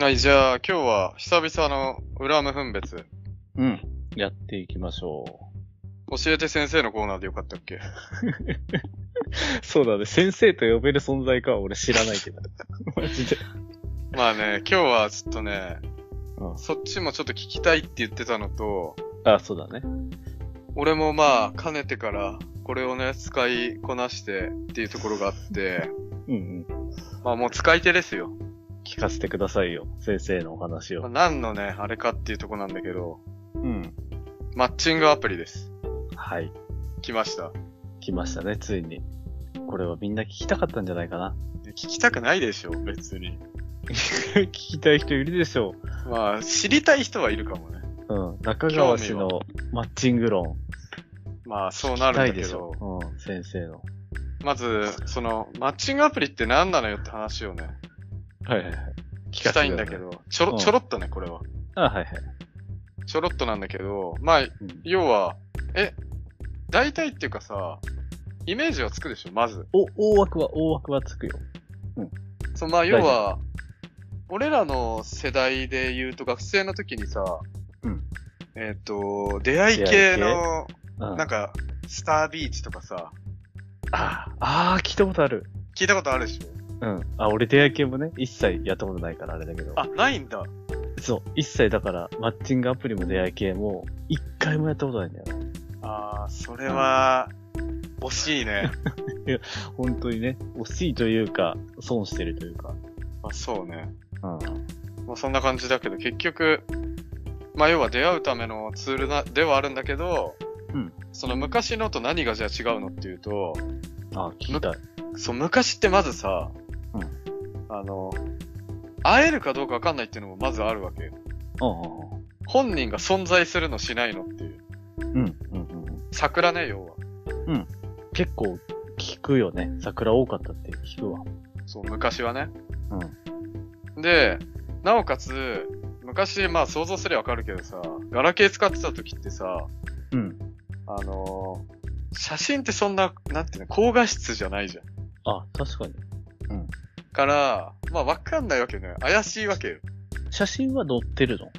はい、じゃあ今日は久々の裏無分別。うん。やっていきましょ教えて先生のコーナーでよかったっけ？う。そうだね。先生と呼べる存在かは俺知らないけど。マジで。まあね、今日はちょっとね、うんそっちもちょっと聞きたいって言ってたのと、あ、そうだね。俺もまあ、かねてから、これをね、使いこなしてっていうところがあって、うんうん。まあもう使い手ですよ。聞かせてくださいよ。先生のお話まあを。何のね、あれかっていうところなんだけど、うん。マッチングアプリです。はい。来ました。来ましたね、ついに。これはみんな聞きたかったんじゃないかな。聞きたくないでしょ、別に。聞きたい人いるでしょまあ、知りたい人はいるかもね。う。うん。中川氏のマッチング論。まあ、そうなるんだけど。しょ。うん。先生の。まず、その、マッチングアプリって何なのよって話をね、はいはいはい。聞きたいんだけど、ちょろ、うんちょろっとね、これは。あ、はいはい。ちょろっとなんだけど、まあ、うん要は、え、大体っていうかさ、イメージはつくでしょ、まず。お、大枠は、大枠はつくよ。そう、まあ、要は、俺らの世代で言うと学生の時にさ、うんえっ、と、出会い系の、うん。なんか、スタービーチとかさ、ああー、聞いたことある。聞いたことあるでしょうん。あ、俺出会い系もね、一切やったことないからあれだけど。あ、ないんだ。そう。一切だから、マッチングアプリも出会い系も、一回もやったことないんだよ。あー、それは、惜しいね。本当にね、惜しいというか、損してるというか。あ、そうね。うん。まあ、そんな感じだけど、結局、まあ、要は出会うためのツールな、ではあるんだけど、うんその昔のと何がじゃあ違うのっていうと、あ、聞きたい。そう、昔ってまずさ、うんあの、会えるかどうかわかんないっていうのもまずあるわけよ。うん本人が存在するのしないのっていう。うんうん。うんうんうん。桜ね、要は。結構、聞くよね。桜多かったって聞くわ。そう、昔はね。うん。で、なおかつ、昔、まあ想像すればわかるけどさ、ガラケー使ってた時ってさ、うん。あのー写真ってそんな、なんていうの、高画質じゃないじゃん。あ、確かに。から、まあわかんないわけね。怪しいわけよ。写真は載ってるの？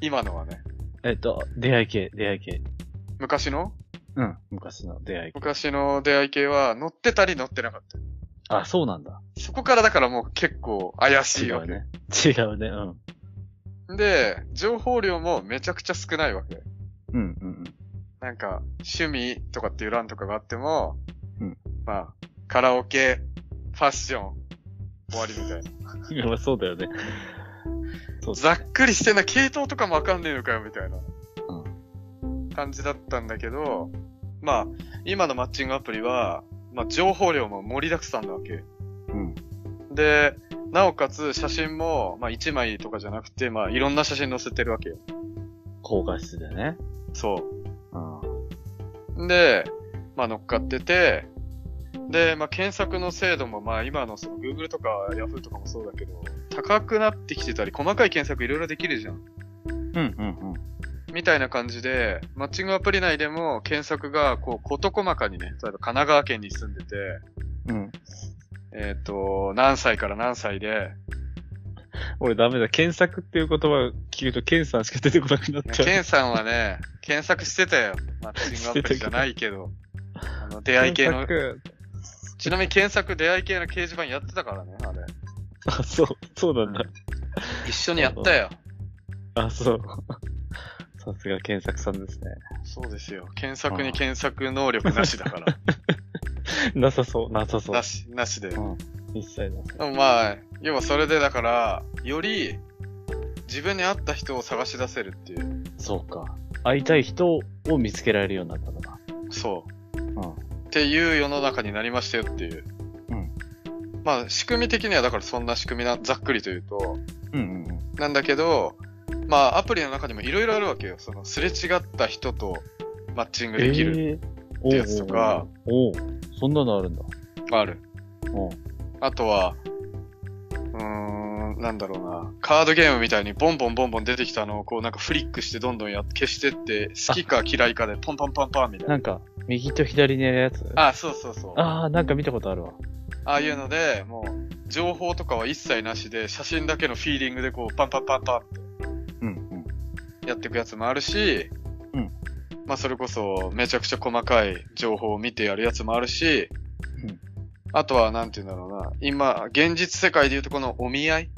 今のはね。えっと、出会い系、出会い系。昔の？うん。昔の出会い系。昔の出会い系は乗ってたり乗ってなかった。あ、そうなんだ。そこからだからもう結構怪しいわけ。違うね。違うね。うん。で、情報量もめちゃくちゃ少ないわけ。うんうんなんか、趣味とかっていう欄とかがあっても、うんまあ、カラオケ、ファッション、終わりみたいな。まあそうだよね。そうざっくりしてんな、系統とかもわかんねえのかよ、みたいな。感じだったんだけど、まあ、今のマッチングアプリは、まあ、情報量も盛りだくさんなわけ。うん。で、なおかつ写真も、まあ、1枚とかじゃなくて、まあ、いろんな写真載せてるわけよ。高画質でね。そうん。う。で、まあ、乗っかってて、で、まあ、検索の精度も、まあ、今のその Google とか Yahoo とかもそうだけど、高くなってきてたり、細かい検索いろいろできるじゃん。うんうんうん。みたいな感じで、マッチングアプリ内でも検索が、こう、事細かにね、例えば神奈川県に住んでて、うん。えっ、と、何歳から何歳で、俺ダメだ。検索っていう言葉聞くと、ケンさんしか出てこなくなっちゃう。ケンさんはね、検索してたよ。マッチングアプリじゃないけど。あの、出会い系の、検ちなみに検索出会い系の掲示板やってたからね、あれ。索あ、そう、そうなんだ。一緒にやったよ。あ、そう。さすが検索さんですね。そうですよ。検索に検索能力なしだから。なさそう、なさそう。なし、なしで。でうん。一切なさもまあ、要はそれでだから、より、自分に合った人を探し出せるっていう。そうか。会いたい人を見つけられるようになったのか。そう。うん。っていう世の中になりましたよっていう。うん。まあ、仕組み的にはだからそんな仕組みな、ざっくりと言うと、うんうんうん。なんだけど、まあ、アプリの中にもいろいろあるわけよ。その、すれ違った人とマッチングできる。えー、ってやつとかおうおうおうそんなのあるんだ。ある。おうあとは、なんだろうな。カードゲームみたいにボンボンボンボン出てきたのをこうなんかフリックしてどんどんやっ消してって、好きか嫌いかでポンポンポンポンみたいな。なんか、右と左にやるやつあ、そうそうそう。ああー、なんか見たことあるわ。あいうので、もう、情報とかは一切なしで、写真だけのフィーリングでこう、パンパンパンパンってうんうん。やっていくやつもあるし、うん。まあそれこそ、めちゃくちゃ細かい情報を見てやるやつもあるし、うんあとは、なんて言うんだろうな。今、現実世界でいうとこのお見合い。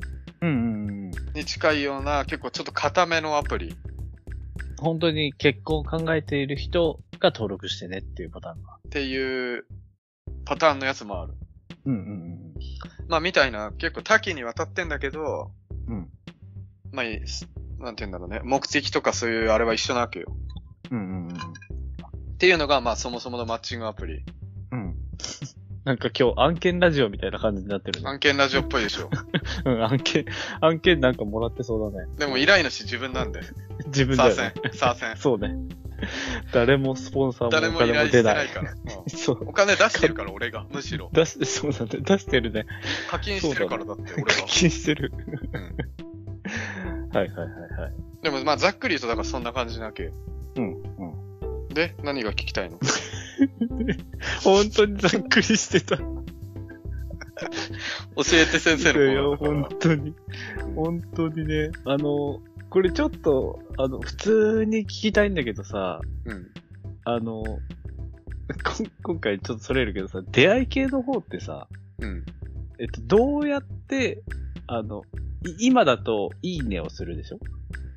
に近いような、結構ちょっと固めのアプリ本当に結婚を考えている人が登録してねっていうパターンが。っていうパターンのやつもある。うんうんまあみたいな、結構多岐にわたってんだけど、うん。うん。まあ、いすなんて言うんだろうね。目的とかそういうあれは一緒なわけよ。うんうんうん。っていうのが、まあそもそものマッチングアプリ。うん。なんか今日案件ラジオみたいな感じになってるね。案件ラジオっぽいでしょ。うん、案件、案件なんかもらってそうだね。でも依頼主自分なんで。自分だサーセン。サーセン。そうね。誰もスポンサーも誰も依頼してない。から。うんそう。お金出してるから、俺が。むしろ。出して、そうだね。出してるね。課金してるからだって、俺課が。金してる。うんはいはいはいはい。でも、まあ、ざっくり言うと、だからそんな感じなわけよ。うん、うん。で、何が聞きたいの？本当にざっくりしてた。い教えて先生のや、方本当に。本当にね。あの、これちょっと、あの、普通に聞きたいんだけどさ、うん。あの、こ今回ちょっとそれるけどさ、出会い系の方ってさ、うん。えっと、どうやって、あの、い今だと、いいねをするでしょ？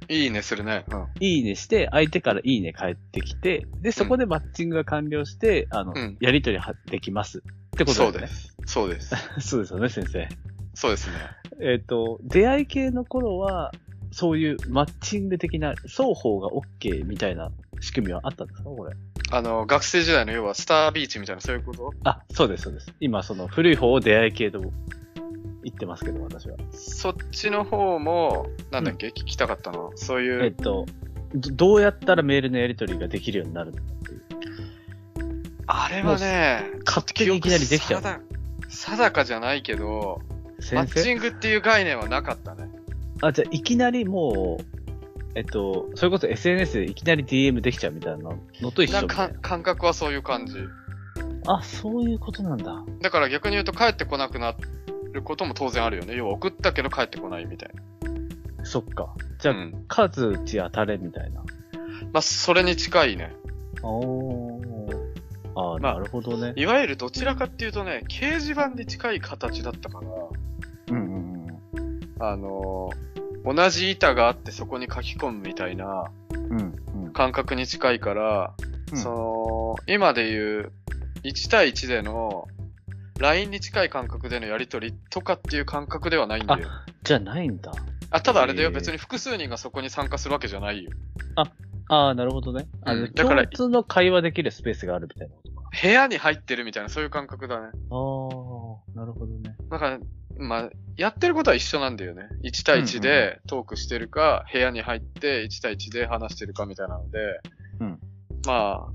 いいねするね。うん。いいねして、相手からいいね返ってきて、で、そこでマッチングが完了して、あの、うんやりとりはできます。ってことだよね。そうです。そうです。そうですよね、先生。そうですね。えっ、と、出会い系の頃は、そういうマッチング的な、双方が OK みたいな仕組みはあったんですかこれ？あの、学生時代の要はスタービーチみたいな、そういうこと？あ、そうです、そうです。今、その古い方を出会い系と言ってますけど、私は。そっちの方も、なんだっけ、聞きたかったの。そういう、えっと、どどうやったらメールのやり取りができるようになるの？かっていう。あれはね、勝手にいきなりできちゃう。定定かじゃないけど、マッチングっていう概念はなかったね。あ、じゃあ、いきなりもう、えっと、それこそ SNS でいきなり DM できちゃうみたいなのと一緒な？感覚はそういう感じ。な。あ、そういうことなんだ。だから逆に言うと帰ってこなくなることも当然あるよね。要は送ったけど帰ってこないみたいそっか。じゃな。あ、うん。数打ち当たれみたいな。まあ、それに近いね。おー。あー、まあなるほどね。いわゆるどちらかっていうとね、掲示板に近い形だったから、うんうんうん。あのー同じ板があってそこに書き込むみたいなうんうん。感覚に近いから、うんその、今で言う1対1での LINE に近い感覚でのやりとりとかっていう感覚ではないんだよ。じゃないんだ。あ、ただあれだよ、へー別に複数人がそこに参加するわけじゃないよ。ああ、なるほどね。あの、うんだから共通の会話できるスペースがあるみたいなことか。部屋に入ってるみたいな、そういう感覚だね。ああ、なるほどね。だから、まあ、やってることは一緒なんだよね。1対1でトークしてるか、部屋に入って1対1で話してるかみたいなので、うんまあ、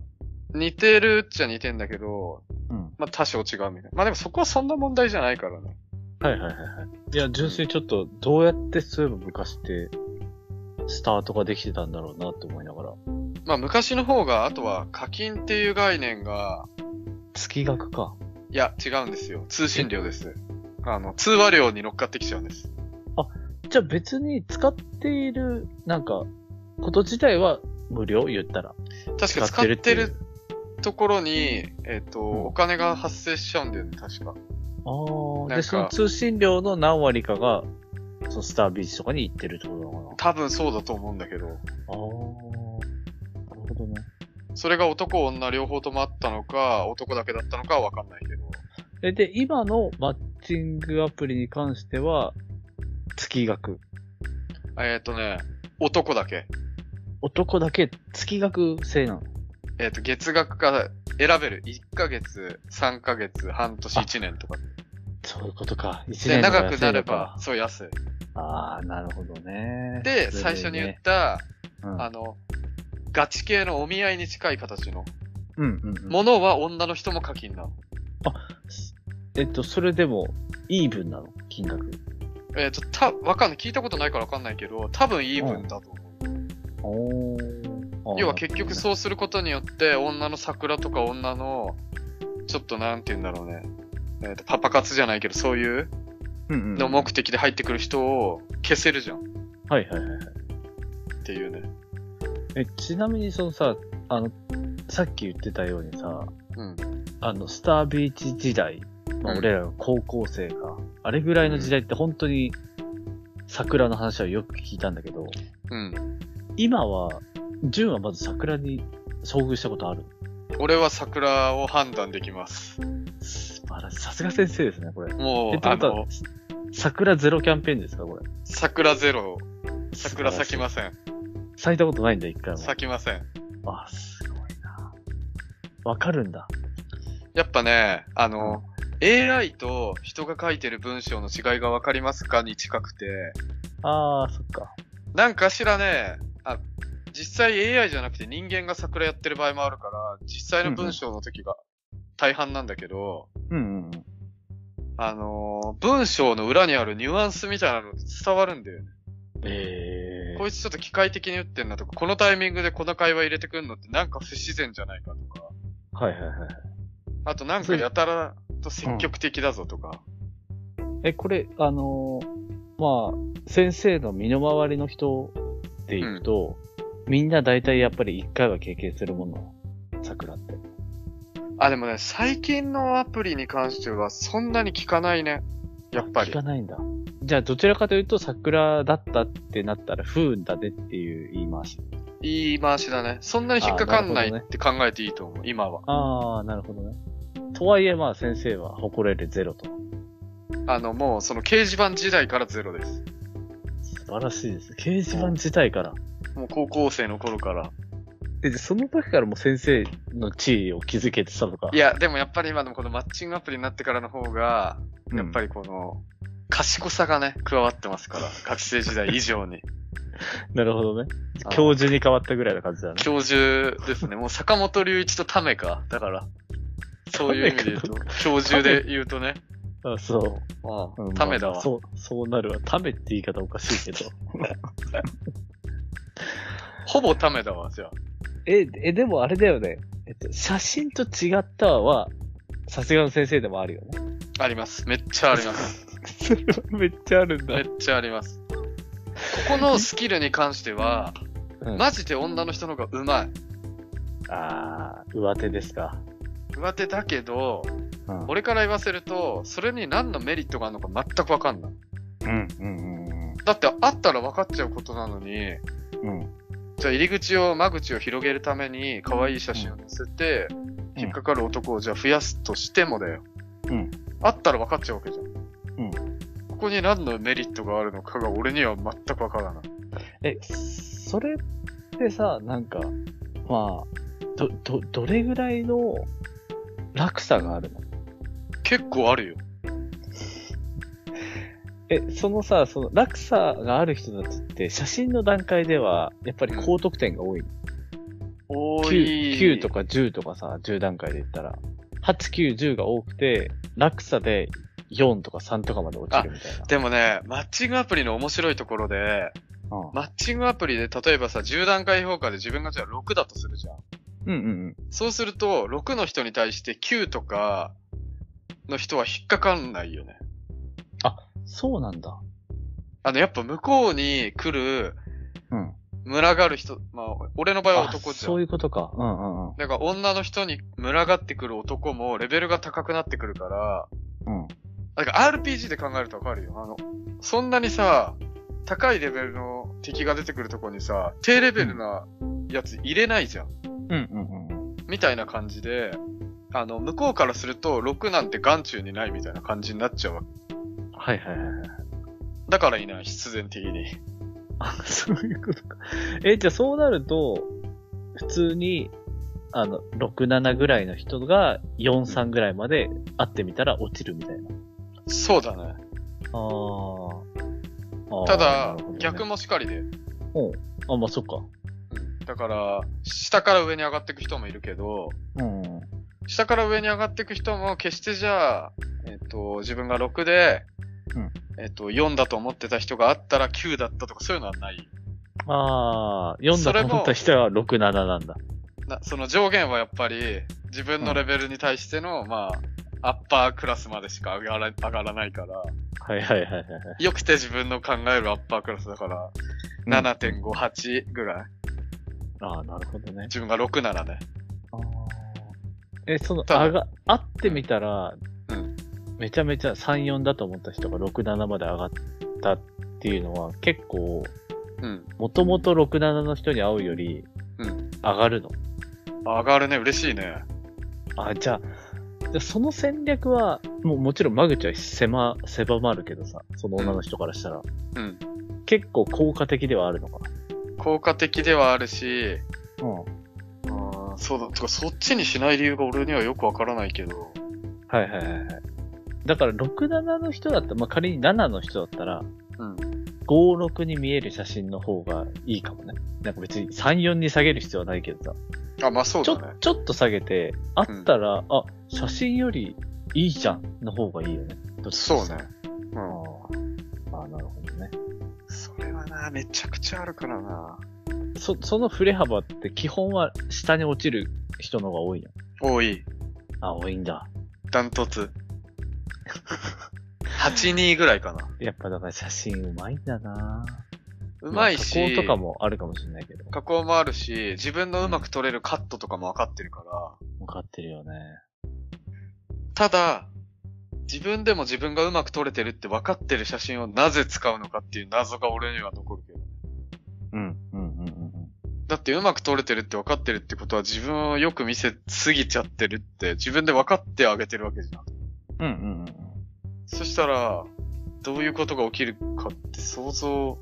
似てるっちゃ似てんだけど、うん。まあ多少違うみたいな。まあでもそこはそんな問題じゃないからね。はいはいはいはい。いや、純粋にちょっと、どうやってそういえば昔って、スタートができてたんだろうなって思いながら。まあ昔の方が、あとは課金っていう概念が、月額か。いや、違うんですよ。通信料です。あの、通話料に乗っかってきちゃうんです。じゃあ別に使っている、なんか、こと自体は無料？言ったら。確か使使ってるっていうってるところに、えっ、と、んお金が発生しちゃうんだよね、確か。ああ。で、その通信料の何割かが、そのスタービーチとかに行ってるってことなのか多分そうだと思うんだけど。な。ああ。なるほどね。それが男女両方ともあったのか、男だけだったのかはわかんないけど。え、で、今のマッチングアプリに関しては、月額。えっ、とね、男だけ。男だけ月額制なの？えっ、と、月額か選べる。1ヶ月、3ヶ月、半年、1年とか。そういうことか。一で、年の方が長くなれば、そう安い。ああ、なるほどね。で、それ最初に言っねた、うんあの、ガチ系のお見合いに近い形のうんうんうん。ものは女の人も課金なの。えっと、それでも、イーブンなの？金額。えっ、と、た、わかんない。聞いたことないからわかんないけど、多分イーブンだと思う。おー。要は結局そうすることによって、女の桜とか女の、ちょっとなんて言うんだろうね。えーとパパ活じゃないけど、そういううんうん。の目的で入ってくる人を消せるじゃん。っはいはいはいはい。ていうね。え、ちなみにそのさ、あの、さっき言ってたようにさ、うん。あの、スタービーチ時代、まあ、うん俺らが高校生か、あれぐらいの時代って本当に桜の話はよく聞いたんだけど、うん。今は、純はまず桜に遭遇したことある俺は桜を判断できます。素晴らしい。さすが先生ですね、これ。え、もうっ、てことはあの、、桜ゼロキャンペーンですか、これ。桜ゼロ、桜咲きません。咲いたことないんだ、一回も。咲きません。あ、すごいな。わかるんだ。やっぱね、あの、AI と人が書いてる文章の違いがわかりますか？に近くて、あー、そっか。なんかしらね、あ、実際 AI じゃなくて人間が桜やってる場合もあるから、実際の文章の時が大半なんだけど、うんうんうん。あのー文章の裏にあるニュアンスみたいなの伝わるんだよね。えこいつちょっと機械的に言ってんなとか、このタイミングでこの会話入れてくんのってなんか不自然じゃないかとか、ー。はいはいはい。あとなんかやたらと積極的だぞとか、え、これ、あのーまあ、先生の身の回りの人で言うと、みんな大体やっぱり一回は経験するもの、桜って。あ、でもね、最近のアプリに関してはそんなに聞かないね。やっぱり聞か。ないんだ。じゃあ、どちらかというと桜だったってなったら不運だねっていう言い回し。言い回しだね。そんなに引っかかんないねって考えていいと思う、今は。ああ、なるほどね。とはいえ、まあ先生は誇れるゼロと。あの、もうその掲示板時代からゼロです。素晴らしいです。掲示板自体から。もう高校生の頃から。え、でその時からもう先生の地位を築けてたのか？いや、でもやっぱり今でもこのマッチングアプリになってからの方が、やっぱり。りこの、賢さがね、加わってますから。学生時代以上に。なるほどね。あ教授に変わったぐらいの感じだね。教授ですね。もう坂本隆一とタメか。だから。そういう意味で言うと、教授で言うとね。あそう。あうんタメだわ。まあそう、そうなるわ。タメって言い方おかしいけど。ほぼタメだわ、じゃあ。え、え、でもあれだよね。えっと、写真と違ったは、さすがの先生でもあるよね。あります。めっちゃあります。それはめっちゃあるんだめっ。ちゃあります。ここのスキルに関しては、うん、マジで女の人の方が上手い。あー、上手ですか。上手だけど、うん。俺から言わせると、それに何のメリットがあるのか全くわかんない。うん、うん、うんだってあったら分かっちゃうことなのに、うん。うん。じゃあ入り口を、間口を広げるために可愛い写真を載せて、引っかかる男をじゃあ増やすとしてもだよ。うん。あったら分かっちゃうわけじゃん。うん。ここに何のメリットがあるのかが俺には全く分からない。え、それってさ、なんか、まあ、ど、ど、どれぐらいの落差があるの？結構あるよ。え、そのさ、その落差がある人たちって、写真の段階では、やっぱり高得点が多いの？多 9, い。9とか10とかさ、10段階で言ったら、8、9、10が多くて、落差で4とか3とかまで落ちるみたいな。でもね、マッチングアプリの面白いところで、うんマッチングアプリで例えばさ、10段階評価で自分がじゃあ6だとするじゃん。うんうんうん。そうすると、6の人に対して9とかの人は引っかかんないよね。そうなんだ。あの、やっぱ向こうに来る、うん。群がる人、まあ、俺の場合は男じゃん。そういうことか。うんうんうん。だから女の人に群がってくる男もレベルが高くなってくるから、うん。だから RPG で考えるとわかるよ。あの、そんなにさ、高いレベルの敵が出てくるとこにさ、低レベルなやつ入れないじゃん。うんうんうんうん。みたいな感じで、あの、向こうからすると、6なんて眼中にないみたいな感じになっちゃうわけ。はいはいはいはい。だからいない、必然的に。あ、そういうことか。え、じゃあそうなると、普通に、あの、6、7ぐらいの人が4、3ぐらいまで会ってみたら落ちるみたいな。そうだね。あーあー。ただね逆もしかりで。うん。あ、まあそっか。うんだから、下から上に上がっていく人もいるけど、うん。下から上に上がっていく人も決してじゃあ、えっ、と、自分が6で、うんえっ、と、4だと思ってた人があったら9だったとかそういうのはない。ああ、読んそれもだと思った人は6、7なんだ。なその上限はやっぱり、自分のレベルに対しての、まあ、アッパークラスまでしか上がら上がらないから、はいはいはいはいはい。よくて自分の考えるアッパークラスだから、うん7.5、8ぐらい。ああ、なるほどね。自分が6ならね。あーえ、その、ただあが、会ってみたら、うんめちゃめちゃ3、4だと思った人が6、7まで上がったっていうのは、結構、うん。もともと6、7の人に会うより、うん。上がるの。上がるね、嬉しいね。あ、じゃあ、その戦略は、もうもちろん間口は狭、狭まるけどさ、その女の人からしたら、うん。結構効果的ではあるのか効果的ではあるし、な。うん。あーそうだ、とかそっちにしない理由が俺にはよくわからないけど、はいはいはいはい。だから、6、7の人だったら、まあ、仮に7の人だったら、うん。5、6に見える写真の方がいいかもね。なんか別に3、4に下げる必要はないけどさ。あ、まあそうちょだね。ちょっと下げて、あったら、あ、写真よりいいじゃんの方がいいよね。そうね。うん。ああ、なるほどね。それはな、めちゃくちゃあるからな。そ、その振れ幅って基本は下に落ちる人の方が多いやん。多い。あ、多いんだ。ダントツ。8、2ぐらいかな。やっぱだから写真うまいんだなうまいあ加し、工とかもあるかもしれないけど。加工もあるし、自分のうまく撮れるカットとかもわかってるから、わかってるよね。ただ、自分でも自分がうまく撮れてるって分かってる写真をなぜ使うのかっていう謎が俺には残るけど。うん、うん、うん、うん。だってうまく撮れてるって分かってるってことは自分をよく見せすぎちゃってるって自分で分かってあげてるわけじゃん。うん、うん、うん。そしたら、どういうことが起きるかって想像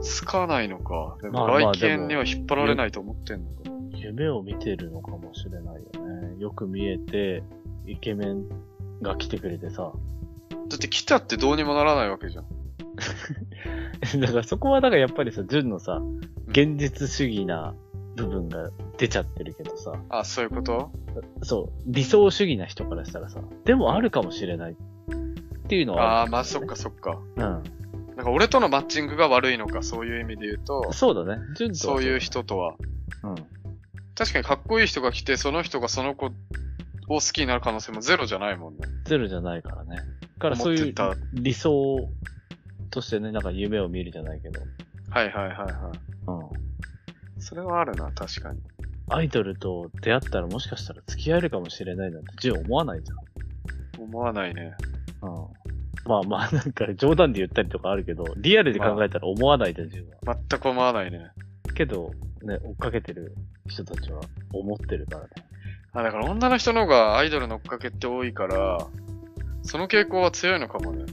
つかないのか。でもまあまあ外見には引っ張られないと思ってんのか。夢を見てるのかもしれないよね。よく見えて、イケメンが来てくれてさ。だって来たってどうにもならないわけじゃん。だからそこはだからやっぱりさ、純のさ、現実主義な部分が出ちゃってるけどさ、あ、そういうこと？そう、理想主義な人からしたらさ、でもあるかもしれないっていうのはああー、あるまあそっかそっか。うん。なんか俺とのマッチングが悪いのか、そういう意味で言うと、そうだね。そういう人とは。うん。確かにかっこいい人が来て、その人がその子を好きになる可能性もゼロじゃないもんね。ゼロじゃないからね。だからそういう理想としてね、なんか夢を見るじゃないけど。はいはいはいはい。うん。それはあるな、確かに。アイドルと出会ったらもしかしたら付き合えるかもしれないなんて純思わないじ思わないね。ゃん。うん。まあまあなんか冗談で言ったりとかあるけど、リアルで考えたら思わないじゃん、純は。全く思わないね。けど、ね、追っかけてる人たちは思ってるからね。あ、だから女の人の方がアイドルの追っかけって多いから、その傾向は強いのかもね。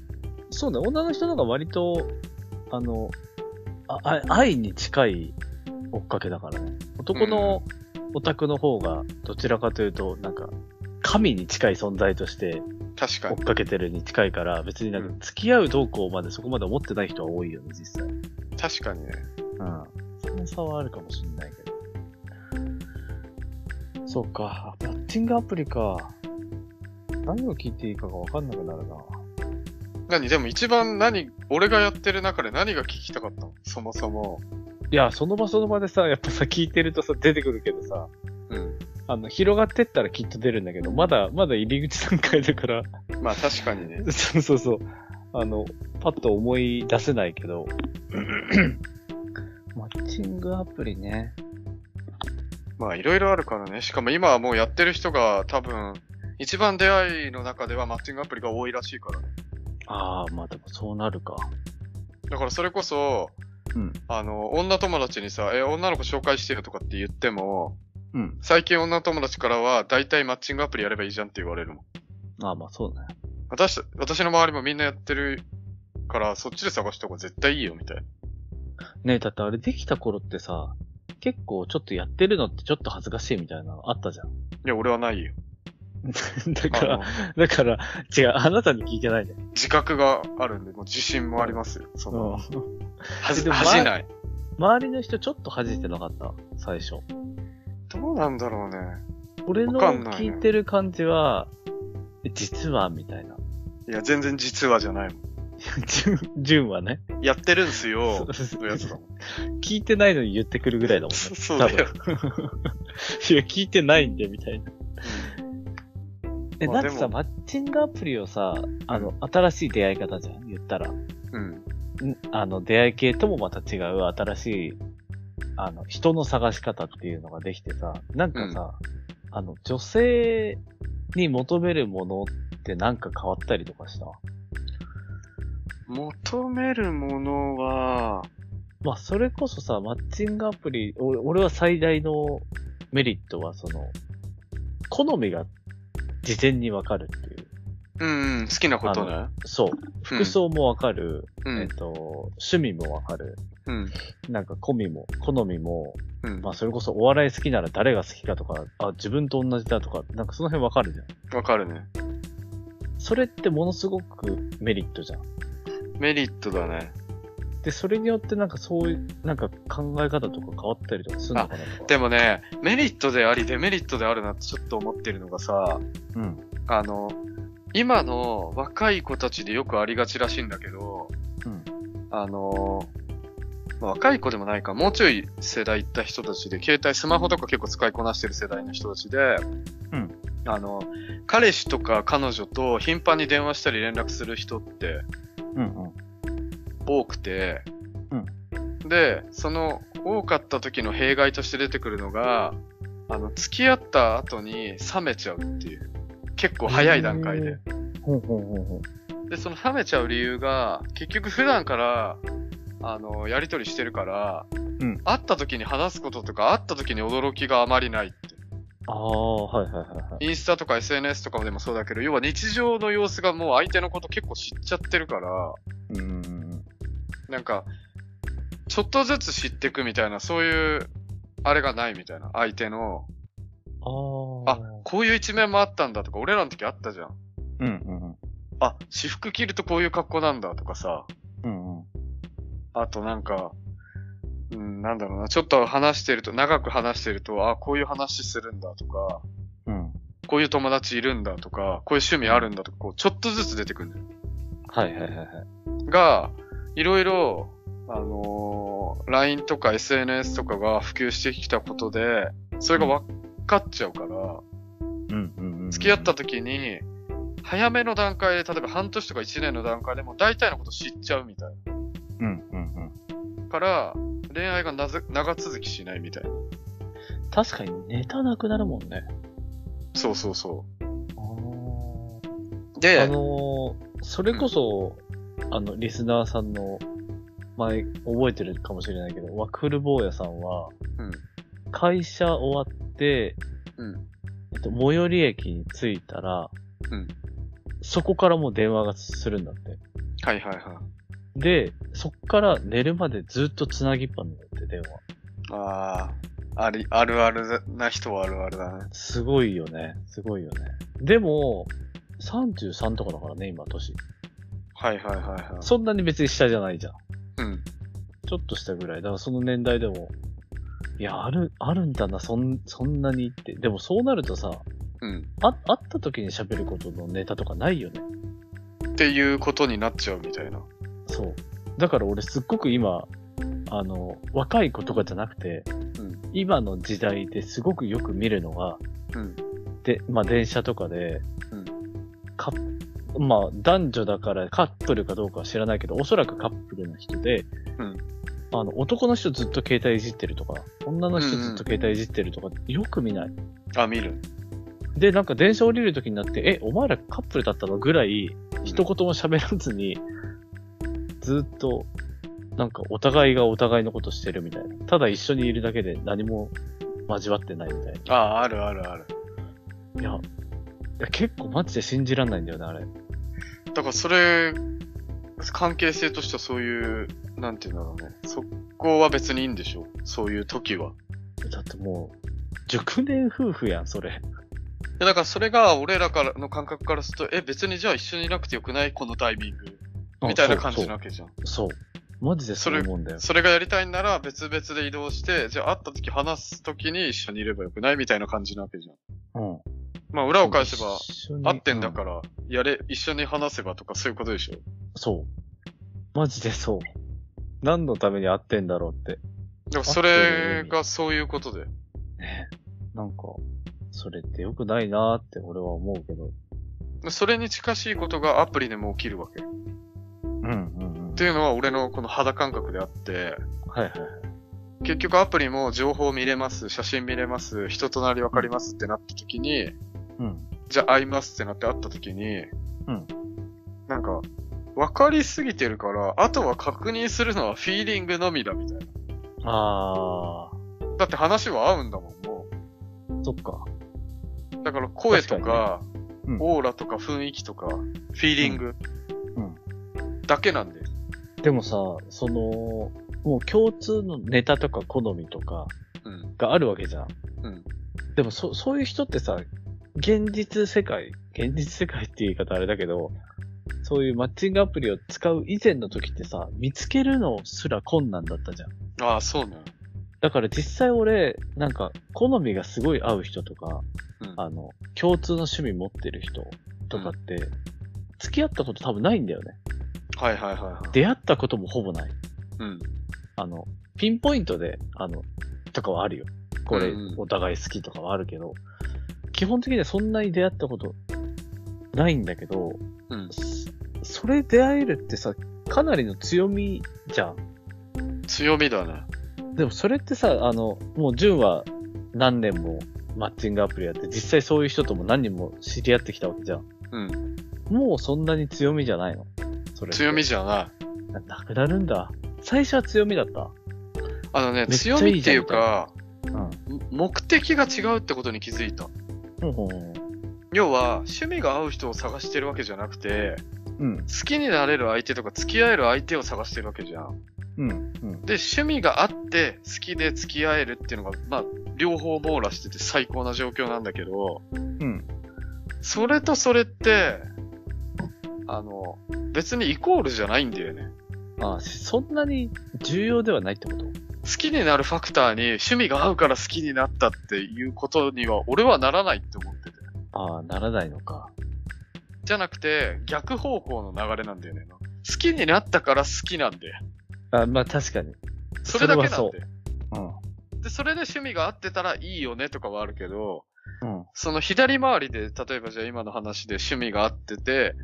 そうね、女の人の方が割と、あの、ああ愛に近い追っかけだからね。男のオタクの方が、どちらかというと、なんか、神に近い存在として追っ確かに。かけてるに近いから、別になんか付き合う動向までそこまで思ってない人は多いよね、実際。確かにね。うん。その差はあるかもしれないけど。そうか、マッチングアプリか。何を聞いていいかがわかんなくなるな。何？でも一番何、俺がやってる中で何が聞きたかったの？そもそも。いや、その場その場でさ、やっぱさ、聞いてるとさ、出てくるけどさ、うん。あの、広がってったらきっと出るんだけど、まだ、まだ入り口段階だから、まあ確かにね。そうそうそう。あの、パッと思い出せないけど、マッチングアプリね。まあいろいろあるからね。しかも今はもうやってる人が多分、一番出会いの中ではマッチングアプリが多いらしいからね。ああ、まあでもそうなるか。だからそれこそ、うん。ああの、女友達にさ、え、女の子紹介してよとかって言っても、うん。最近女友達からは、大体マッチングアプリやればいいじゃんって言われるもん。ああ、まあそうね。私、私の周りもみんなやってるから、そっちで探した方が絶対いいよ、みたいな。ねえ、だってあれできた頃ってさ、結構ちょっとやってるのってちょっと恥ずかしいみたいなのあったじゃん。いや、俺はないよ。だからだから、違う、あなたに聞いてないね。自覚があるんで、もう自信もありますよ。その、うん。はじ、恥じない。周りの人ちょっと恥じてなかった？最初。どうなんだろうね。俺の聞いてる感じは、実は、みたいな。いや、全然実はじゃないもん。純、純はね。やってるんすよ。のやつだもん。聞いてないのに言ってくるぐらいだもんね。そうだよ。いや、聞いてないんで、みたいな。え、まあだってさ、マッチングアプリをさ、あの、新しい出会い方じゃん言ったら。うん。んあの、出会い系ともまた違う新しい、あの、人の探し方っていうのができてさ、なんかさ、あの、女性に求めるものってなんか変わったりとかした？求めるものは、まあ、それこそさ、マッチングアプリ、俺俺は最大のメリットは、その、好みが事前にわかるっていう。うん、うん、好きなことね。そう。服装もわかる、うんえっ、と、趣味もわかる。うん。なんか、好みも、好みも、うん。まあ、それこそお笑い好きなら誰が好きかとか、あ、自分と同じだとか、なんかその辺わかるじゃん。わかるね。それってものすごくメリットじゃん。メリットだね。で、それによってなんかそういう、なんか考え方とか変わったりとかするのかなとか。でもね、メリットでありデメリットであるなってちょっと思ってるのがさ、うん。あの、今の若い子たちでよくありがちらしいんだけど、うん。あの、まあ若い子でもないか、もうちょい世代いった人たちで、携帯、スマホとか結構使いこなしてる世代の人たちで、うん。あの、彼氏とか彼女と頻繁に電話したり連絡する人ってうんうん。多くて、うんで、その多かった時の弊害として出てくるのが、あの、付き合った後に冷めちゃうっていう。結構早い段階で。ほうほうほうほう。で、その冷めちゃう理由が、結局普段から、あの、やりとりしてるから、ん会った時に話すこととか、会った時に驚きがあまりないって。ああ、はいはいはいはい。インスタとか SNS とかでもそうだけど、要は日常の様子がもう相手のこと結構知っちゃってるから、うん。なんか、ちょっとずつ知っていくみたいな、そういう、あれがないみたいな。相手の、ああ。あ、こういう一面もあったんだとか、俺らの時あったじゃん。うんうんうん。あ、私服着るとこういう格好なんだとかさ。うんうん。あとなんか、うん、なんだろうな、ちょっと話してると、長く話してると、あ、こういう話するんだとか、うん。こういう友達いるんだとか、こういう趣味あるんだとか、こう、ちょっとずつ出てくるんだよ。はいはいはいはい。が、いろいろ、あのー LINE とか SNS とかが普及してきたことで、それが分かっちゃうから、うんうんうん。付き合った時に、早めの段階で、例えば半年とか1年の段階でも大体のこと知っちゃうみたいうんうんうん。な。から、恋愛がなぜ長続きしないみたいな。確かにネタなくなるもんね。そうそうそあう。で、あのーそれこそ、あの、リスナーさんの、前、覚えてるかもしれないけど、ワクフル坊やさんは、うん会社終わって、うん。えっと、最寄り駅に着いたら、うんそこからもう電話がするんだって。はいはいはで、そっから寝るまでずっと繋ぎっぱなんだって、電話。い。ああ、あり、あるあるな人はあるあるだね。すごいよね。すごいよね。でも、33とかだからね、今、年。はいはいはいはい。そんなに別に下じゃないじゃん。うん。ちょっとしたぐらい。だからその年代でも、いや、ある、あるんだな、そん、そんなにって。でもそうなるとさ、うん。あ、会った時に喋ることのネタとかないよね。っていうことになっちゃうみたいな。そう。だから俺すっごく今、あの、若い子とかじゃなくて、うん今の時代ですごくよく見るのが、うん。で、まあ電車とかで、うんカッまあ男女だからカップルかどうかは知らないけど、おそらくカップルの人で、うんあの、男の人ずっと携帯いじってるとか、女の人ずっと携帯いじってるとか、よく見ない。あ、見る。で、なんか電車降りる時になって、え、お前らカップルだったのぐらい、一言も喋らずに、ずっと、なんかお互いがお互いのことしてるみたいな。ただ一緒にいるだけで何も交わってないみたいああ、あるあるある。な。いや、いや結構マジで信じらんないんだよね、あれ。だからそれ、関係性としてはそういう、なんていうんだろうね。そこは別にいいんでしょそういう時は。だってもう、熟年夫婦やん、それ。いやだからそれが俺らからの感覚からすると、え、別にじゃあ一緒にいなくてよくない？このタイミング。みたいな感じなわけじゃん。そう。そう。マジでそう思うんだよ。それがやりたいんなら別々で移動して、じゃあ会った時話す時に一緒にいればよくない？みたいな感じなわけじゃん。うん。まあ裏を返せば、一緒に会ってんだから、やれ、一緒に話せばとかそういうことでしょ？そう。マジでそう。何のために会ってんだろうって。でもそれがそういうことで。ねなんか、それって良くないなーって俺は思うけど。それに近しいことがアプリでも起きるわけ。っうんうんうん。ていうのは俺のこの肌感覚であって、はいはいはい。結局アプリも情報見れます、写真見れます、人となりわかりますってなった時に、うん。じゃあ会いますってなって会った時に、うん。なんか、わかりすぎてるから、あとは確認するのはフィーリングのみだみたいな。あだって話は合うんだもん、もー、そっか。う。だから声とか、確かにねうんオーラとか雰囲気とか、フィーリング、うんだけなんで。でもさ、その、もう共通のネタとか好みとかうん。があるわけじゃん。うん。でもそ、そういう人ってさ、現実世界、現実世界っていう言い方あれだけど、そういうマッチングアプリを使う以前の時ってさ、見つけるのすら困難だったじゃん。ああ、そうね。だから実際俺、なんか、好みがすごい合う人とか、うん。あの、共通の趣味持ってる人とかって、付き合ったこと多分ないんだよね。はいはいはいはい。出会ったこともほぼない。うん。あの、ピンポイントで、あの、とかはあるよ。これお互い好きとかはあるけど、基本的にはそんなに出会ったことないんだけど、うん。そそれ出会えるってさ、かなりの強みじゃん。強みだね。でもそれってさ、あの、もう純は何年もマッチングアプリやって、実際そういう人とも何人も知り合ってきたわけじゃん。うん。もうそんなに強みじゃないの？それ。強みじゃない。ななくなるんだ。最初は強みだった。あのね、めっちゃ強みっていうか、うん。目的が違うってことに気づいた。要は、趣味が合う人を探してるわけじゃなくて、ううん。好きになれる相手とか付き合える相手を探してるわけじゃん。うん。うん。で、趣味があって好きで付き合えるっていうのが、まあ、両方網羅してて最高な状況なんだけど、うん。それとそれって、あの、別にイコールじゃないんだよね。あそんなに重要ではないってこと？好きになるファクターに趣味が合うから好きになったっていうことには俺はならないって思ってて。ああ、ならないのか。じゃなくて、逆方向の流れなんだよね。好きになったから好きなんで。あまあ確かに。それだけなんそで。れはで、それで趣味が合ってたらいいよねとかはあるけど、うん。うん。その左回りで、例えばじゃあ今の話で趣味が合ってて、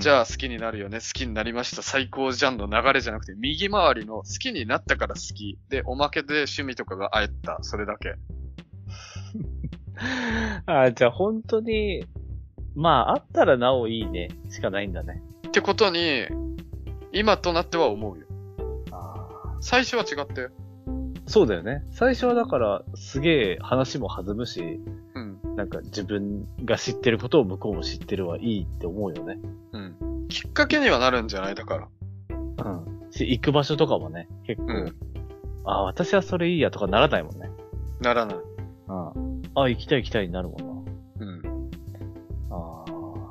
じあ、ゃあ好きになるよね、好きになりました、最高じゃんの流れじゃなくて、右回りの好きになったから好き。で、おまけで趣味とかが合った。それだけ。あじゃあ本当に、まあ、あったらなおいいね、しかないんだね。ってことに、今となっては思うよ。最初は違ったよ。そうだよね。最初はだから、すげえ話も弾むし、うん。なんか自分が知ってることを向こうも知ってるはいいって思うよね。うん。きっかけにはなるんじゃない？だから。うん。し、行く場所とかもね、結構、うん。ああ、私はそれいいやとかならないもんね。ならない。うん。ああ、行きたい行きたいになるもんうん。な。あ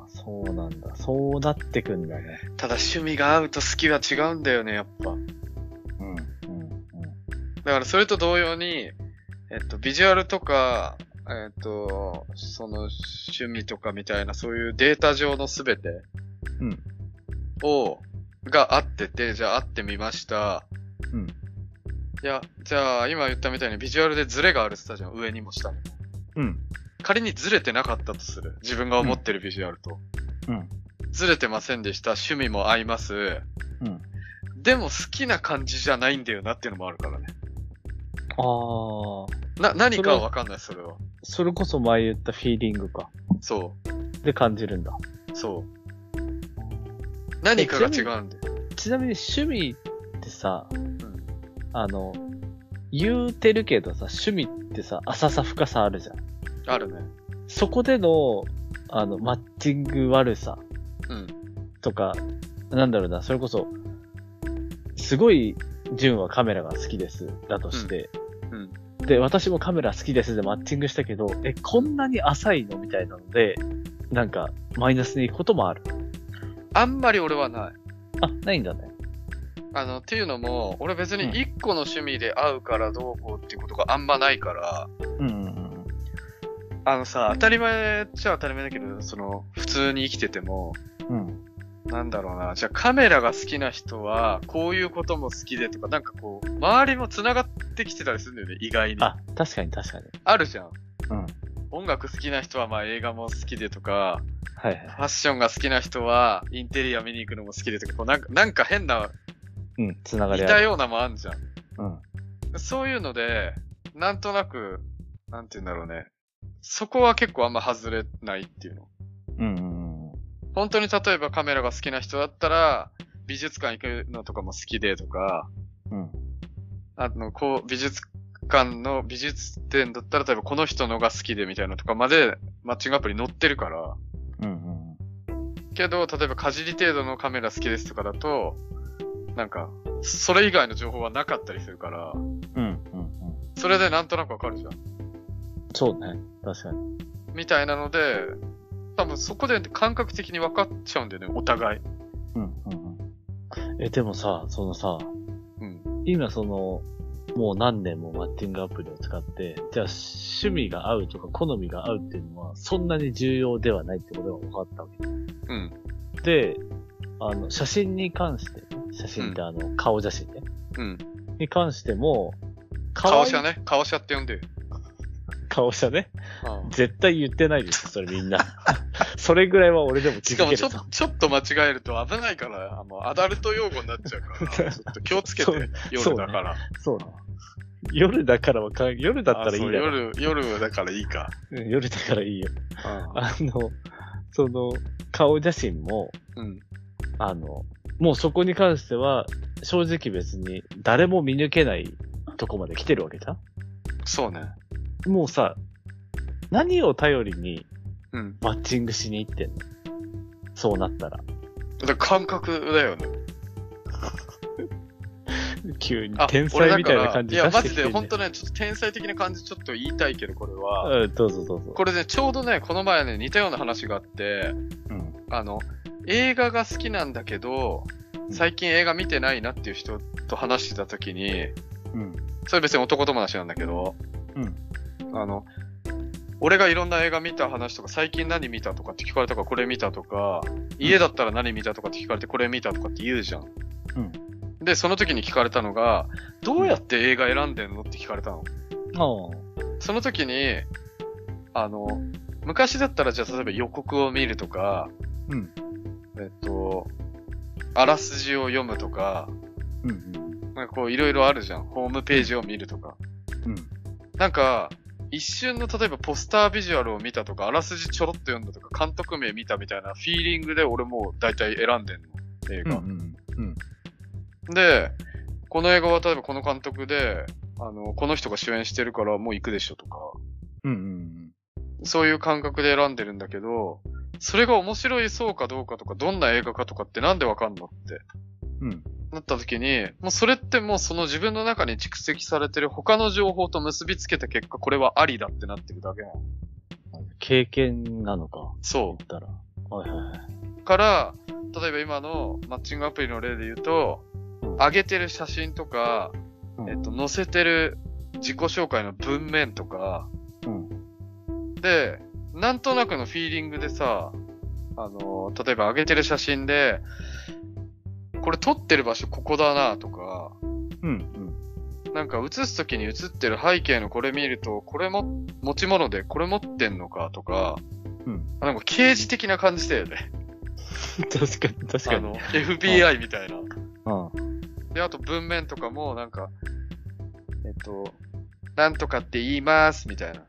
あ、そうなんだ。そうなってくんだね。ただ趣味が合うと好きは違うんだよね、やっぱ。うん。うん。うん。だからそれと同様に、えっと、ビジュアルとか、えっと、その趣味とかみたいなそういうデータ上のすべてうんを、が合ってて、じゃあ合ってみました。うん。いや、じゃあ今言ったみたいにビジュアルでズレがあるって言ったじゃん、上にも下にも。うん。仮にズレてなかったとする。自分が思ってるビジュアルと。うん。ズレてませんでした。趣味も合います。うん。でも好きな感じじゃないんだよなっていうのもあるからね。ああ、な、何かはわかんない、それは。それこそ前言ったフィーリングか。そで感じるんだ。う。そう。何かが違うんだよ。ちなみに趣味ってさ、んあの、言うてるけどさ、趣味ってさ、浅さ深さあるじゃん。あるね。そこでの、あの、マッチング悪さうん。とか、なんだろうな、それこそ、すごい、純はカメラが好きです。だとして、うん。で、私もカメラ好きですでマッチングしたけど、え、こんなに浅いのみたいなので、なんか、マイナスに行くこともある。あんまり俺はない。あ、ないんだね。あの、っていうのも、俺別にうん一個の趣味で会うからどうこうっていうことがあんまないから、うんうんうん。あのさ、当たり前っちゃ当たり前だけど、その、普通に生きてても、うん。ななんだろうな。じゃあカメラが好きな人は、こういうことも好きでとか、なんかこう、周りも繋がってきてたりするんだよね、意外に。ああ、確かに確かに。るじゃん。うん。音楽好きな人はまあ映画も好きでとか、はいはい。ファッションが好きな人はインテリア見に行くのも好きでとか、こうなんかなんか変な、うん、つなが似りある。たようなもんあんじゃん。うん。そういうので、なんとなく、なんて言うんだろうね。そこは結構あんま外れないっていうの。うんうんうん。本当に例えばカメラが好きな人だったら、美術館行くのとかも好きでとか、うん。あの、こう、美術館の美術展だったら、例えばこの人のが好きでみたいなのとかまで、マッチングアプリ載ってるから。うんうんけど、例えばかじり程度のカメラ好きですとかだと、なんか、それ以外の情報はなかったりするから、うん。うんうんうん。それでなんとなくわかるじゃん。そうね。確かに。みたいなので、多分そこで感覚的に分かっちゃうんだよね、お互い。うんうんうん。え、でもさ、そのさ、うん。今その、もう何年もマッチングアプリを使って、じゃあ趣味が合うとか好みが合うっていうのはそんなに重要ではないってことが分かったわけ。うん。で、あの、写真に関してね、写真ってあの、顔写真ね。うん。に関しても、顔写ね。顔写って呼んでよ。顔写ね。うん絶対言ってないですよ、それみんな。それぐらいは俺でも気しかもづけると。ちょちょっと間違えると危ないから、あの、アダルト用語になっちゃうから、ちょっと気をつけて夜だから。そうね。夜だからはか、夜だったらいいあそうだろ。夜、夜だからいいか。うん夜だからいいよ。うんあの、その、顔写真も、うん。あの、もうそこに関しては、正直別に誰も見抜けないとこまで来てるわけじゃそうね。んもうさ、何を頼りにうん。マッチングしに行ってんの？そうなったら。だから感覚だよね。急にあ、天才みたいな感じいや、マジで、出してきてんね本当ね、ちょっと天才的な感じちょっと言いたいけど、これは。うん、どうぞどうぞ。これね、ちょうどね、この前ね、似たような話があって、うん。あの、映画が好きなんだけど、最近映画見てないなっていう人と話してた時に、うん。それ別に男友達なんだけど、うん。あの、俺がいろんな映画見た話とか、最近何見たとかって聞かれたからこれ見たとか、家だったら何見たとかって聞かれてこれ見たとかって言うじゃん。うん。で、その時に聞かれたのが、どうやって映画選んでんのって聞かれたの。あその時に、あの、昔だったらじゃあ例えば予告を見るとか、うん。えっと、あらすじを読むとか、うん。うん。なんかこういろいろあるじゃん。ホームページを見るとか。うん。なんか、一瞬の例えばポスタービジュアルを見たとか、あらすじちょろっと読んだとか、監督名見たみたいなフィーリングで俺もう大体選んでんの。映うん。画。うん。うん。で、この映画は例えばこの監督で、あの、この人が主演してるからもう行くでしょとか、うん。うん。そういう感覚で選んでるんだけど、それが面白いそうかどうかとか、どんな映画かとかってなんでわかんのってうん。なった時に、もうそれってもうその自分の中に蓄積されてる他の情報と結びつけた結果、これはありだってなってるだけなの。経験なのか。そ言ったら。はいはいはい。う。から、例えば今のマッチングアプリの例で言うと、うん上げてる写真とか、うんえっと、載せてる自己紹介の文面とか、うん。で、なんとなくのフィーリングでさ、あの、例えば上げてる写真で、これ撮ってる場所ここだなとか、うん。なんか映すときに映ってる背景のこれ見ると、これも持ち物でこれ持ってんのかとか、うん。なんか刑事的な感じだよね。確かに、確かに。あの、FBI みたいな。うん。で、あと文面とかもなんか、えっと、なんとかって言いますみたいな。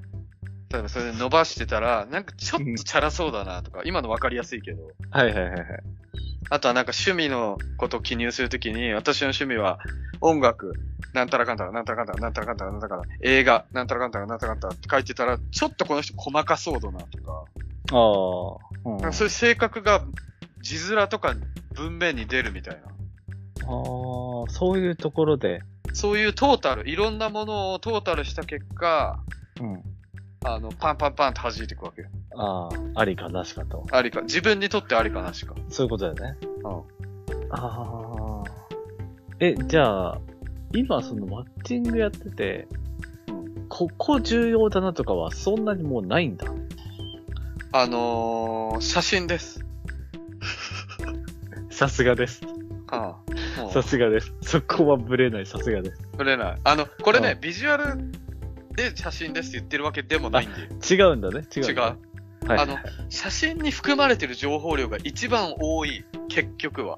例えばそれで伸ばしてたら、なんかちょっとチャラそうだなとか、今のわかりやすいけど。はいはいはいはい。あとはなんか趣味のことを記入するときに、私の趣味は音楽、なんたらかんたら、なんたらかんたら、なんたらかんたら、なんたらかんたら、映画、なんたらかんたら、なんたらかんたらって書いてたら、ちょっとこの人細かそうだなとか、ああ。うん。なんかそういう性格が字面とか文面に出るみたいな。ああ、そういうところで、そういうトータル、いろんなものをトータルした結果、うん。あの、パンパンパンって弾いていくわけよ。ああ、ありかなしかと。ありか。自分にとってありかなしか。そういうことだよね。うん。ああ。え、じゃあ、今そのマッチングやってて、ここ重要だなとかはそんなにもうないんだ？あのー、写真です。さすがです。はあ、もうさすがです。そこはブレない、さすがです。ぶれない。あの、これねう、ビジュアルで写真ですって言ってるわけでもないんで。違うんだね、違うん違う。はい。あの、写真に含まれてる情報量が一番多い、結局は。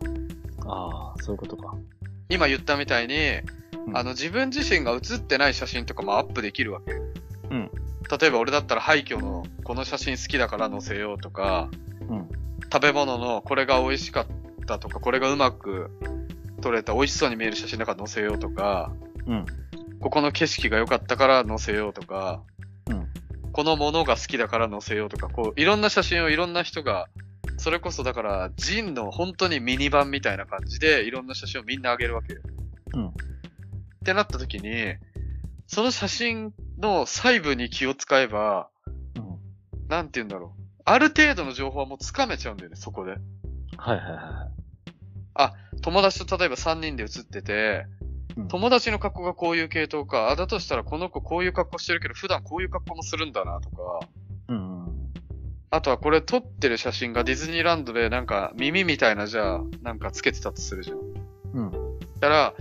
ああ、そういうことか。今言ったみたいに、うんあの、自分自身が写ってない写真とかもアップできるわけ。うん。例えば俺だったら廃墟のこの写真好きだから載せようとか、うん。食べ物のこれが美味しかったとか、これがうまく撮れた美味しそうに見える写真だから載せようとか、うん。ここの景色が良かったから載せようとか、うん。このものが好きだから載せようとか、こう、いろんな写真をいろんな人が、それこそだから、ジンの本当にミニ版みたいな感じで、いろんな写真をみんなあげるわけよ。うん。ってなった時に、その写真の細部に気を使えば、うん。なんて言うんだろう。ある程度の情報はもうつかめちゃうんだよね、そこで。はいはいは友達と例えば3人で写ってて、友達の格好がこういう系統か、あ、だとしたらこの子こういう格好してるけど、普段こういう格好もするんだなとか、うん。あとはこれ撮ってる写真がディズニーランドでなんか耳みたいなじゃあ、なんかつけてたとするじゃん。うん。だから、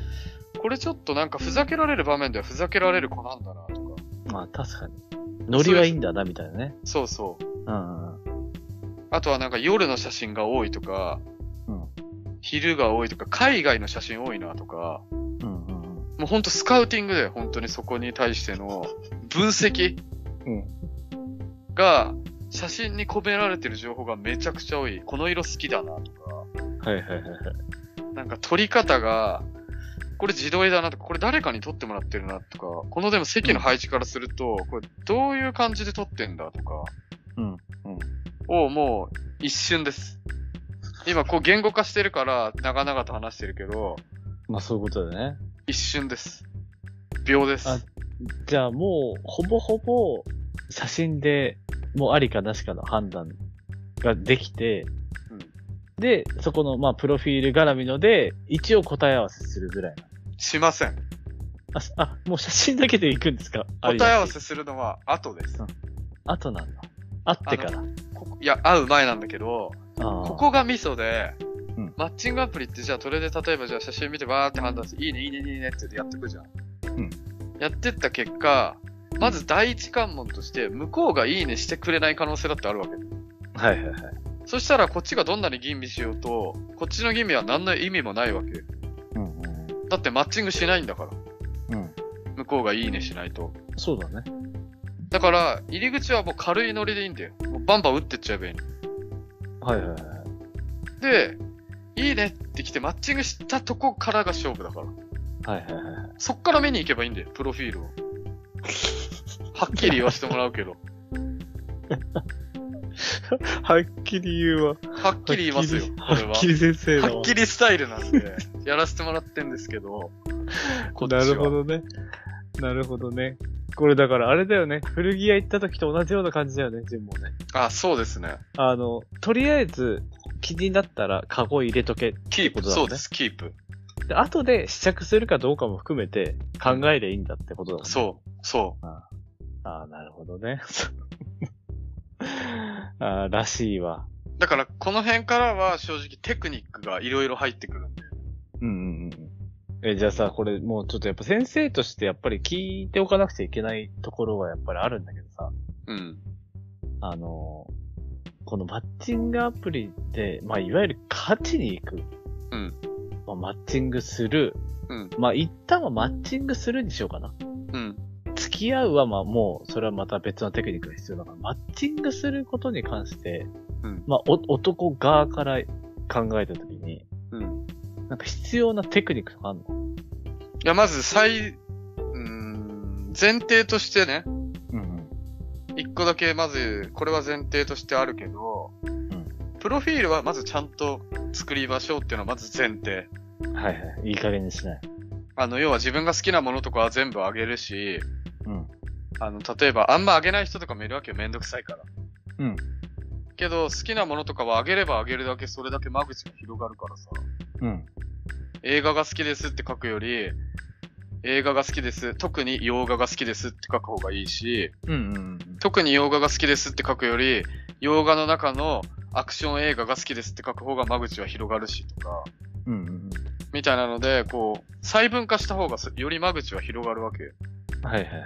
これちょっとなんかふざけられる場面ではふざけられる子なんだなとか。まあ確かに。ノリはいいんだな、みたいなね。そうそう。うんうんあとはなんか夜の写真が多いとか、うん。昼が多いとか、海外の写真多いなとか。もうほんとスカウティングで本当にそこに対しての分析うん。が、写真に込められてる情報がめちゃくちゃ多い。この色好きだなとか、はいはいはいはい。なんか撮り方が、これ自撮りだなとか、これ誰かに撮ってもらってるなとか、このでも席の配置からすると、これどういう感じで撮ってんだとか、うん。うん。をもう一瞬です。今こう言語化してるから長々と話してるけど、まあそういうことだね。一瞬です。秒です。あじゃあもう、ほぼほぼ、写真で、もうありかなしかの判断ができて、うんで、そこの、まあ、プロフィール絡みので、一応答え合わせするぐらいな。しません。あ、すあもう写真だけで行くんですか？答え合わせ。せするのは後です。後なんだ。会ってから。いや、会う前なんだけど、ここがミソで、うんマッチングアプリってじゃあそれで例えばじゃあ写真見てバーって判断して、いいね、いいね、いいねって言ってやってくじゃん。うんやってった結果、まず第一関門として、向こうがいいねしてくれない可能性だってあるわけ。はいはいはい。そしたらこっちがどんなに吟味しようと、こっちの吟味は何の意味もないわけ。うんうんだってマッチングしないんだから。うん。向こうがいいねしないと。そうだね。だから、入り口はもう軽いノリでいいんだよ。もうバンバン打ってっちゃえばいいの。はいはいはい。で、いいねって来てマッチングしたとこからが勝負だから。はいはいはい。そっから見に行けばいいんだよ、プロフィールを。はっきり言わせてもらうけど。はっきり言うわ。はっきり言いますよ、これは。はっきり先生。はっきりスタイルなんで、やらせてもらってんですけど。なるほどね。なるほどね。これだからあれだよね。古着屋行った時と同じような感じだよね、ジンもね。あ、そうですね。あの、とりあえず気になったらカゴ入れとけ。キープ、ことだもんねそうです、キープ。で、後で試着するかどうかも含めて考えりゃいいんだってことだもんね。そう、そう。ああ、なるほどね。ああ、らしいわ。だから、この辺からは正直テクニックがいろいろ入ってくるんで。うんうんうん。え、じゃあさ、これもうちょっとやっぱ先生としてやっぱり聞いておかなくちゃいけないところはやっぱりあるんだけどさ、うん。あの、このマッチングアプリで、まあいわゆる勝ちに行く。うん。まあ、マッチングする。うん。まあ一旦はマッチングするにしようかな。うん。付き合うはまあもう、それはまた別のテクニックが必要だから、マッチングすることに関して、うんまあお男側から考えたときに、うん。なんか必要なテクニックとかあるのいや、まず、最、うーん、前提としてね、うん一個だけまず、これは前提としてあるけど、プロフィールはまずちゃんと作りましょうっていうのはまず前提。うん。はいはい。いい加減にしない。あの、要は自分が好きなものとかは全部あげるし、うん。あの、例えばあんまあげない人とかもいるわけよ。めんどくさいから。うん。けど、好きなものとかはあげればあげるだけそれだけ間口が広がるからさ。うん。映画が好きですって書くより、映画が好きです。特に洋画が好きですって書く方がいいし、うんうん特に洋画が好きですって書くより、洋画の中のアクション映画が好きですって書く方が間口は広がるしとか、うんうんみたいなので、こう、細分化した方がそより間口は広がるわけ。はいはいはい。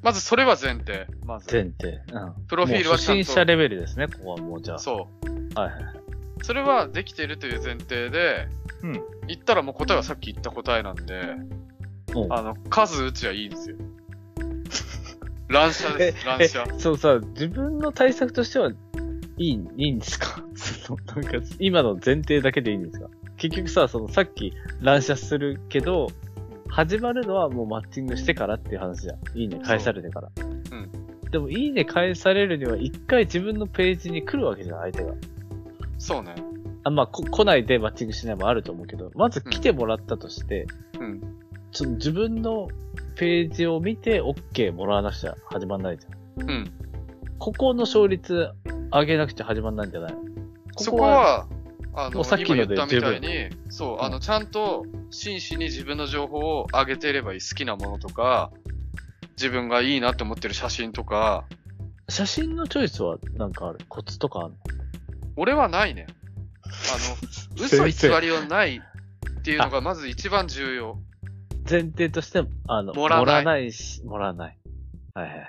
まずそれは前提。まず。前提。うん。プロフィールはちゃんと初心者レベルですね、ここはもうじゃあ。そう。はいはいはい。それはできてるという前提で、うん。言ったらもう答えはさっき言った答えなんで、あの、数打ちはいいんですよ。乱射です、乱射。そうさ、自分の対策としては、いい、いいんですか？そのなんか、今の前提だけでいいんですか？結局さ、そのさっき乱射するけど、始まるのはもうマッチングしてからっていう話じゃん。いいね返されてから。うん。でも、いいね返されるには一回自分のページに来るわけじゃん、相手が。そうね。あ、まあ、こ来ないでマッチングしないもあると思うけど、まず来てもらったとして、うん。ちょっと自分のページを見て OK もらわなくちゃ始まんないじゃん。うん。ここの勝率上げなくちゃ始まんないんじゃない？そこは、あの、さっきの言ったみたいに、そう、うんあの、ちゃんと真摯に自分の情報を上げていればいい。好きなものとか、自分がいいなって思ってる写真とか、写真のチョイスはなんかある？コツとかあるの？俺はないね。あの、嘘偽りはないっていうのがまず一番重要。前提として、あの、盛らないないし、盛らない。はいはいはい。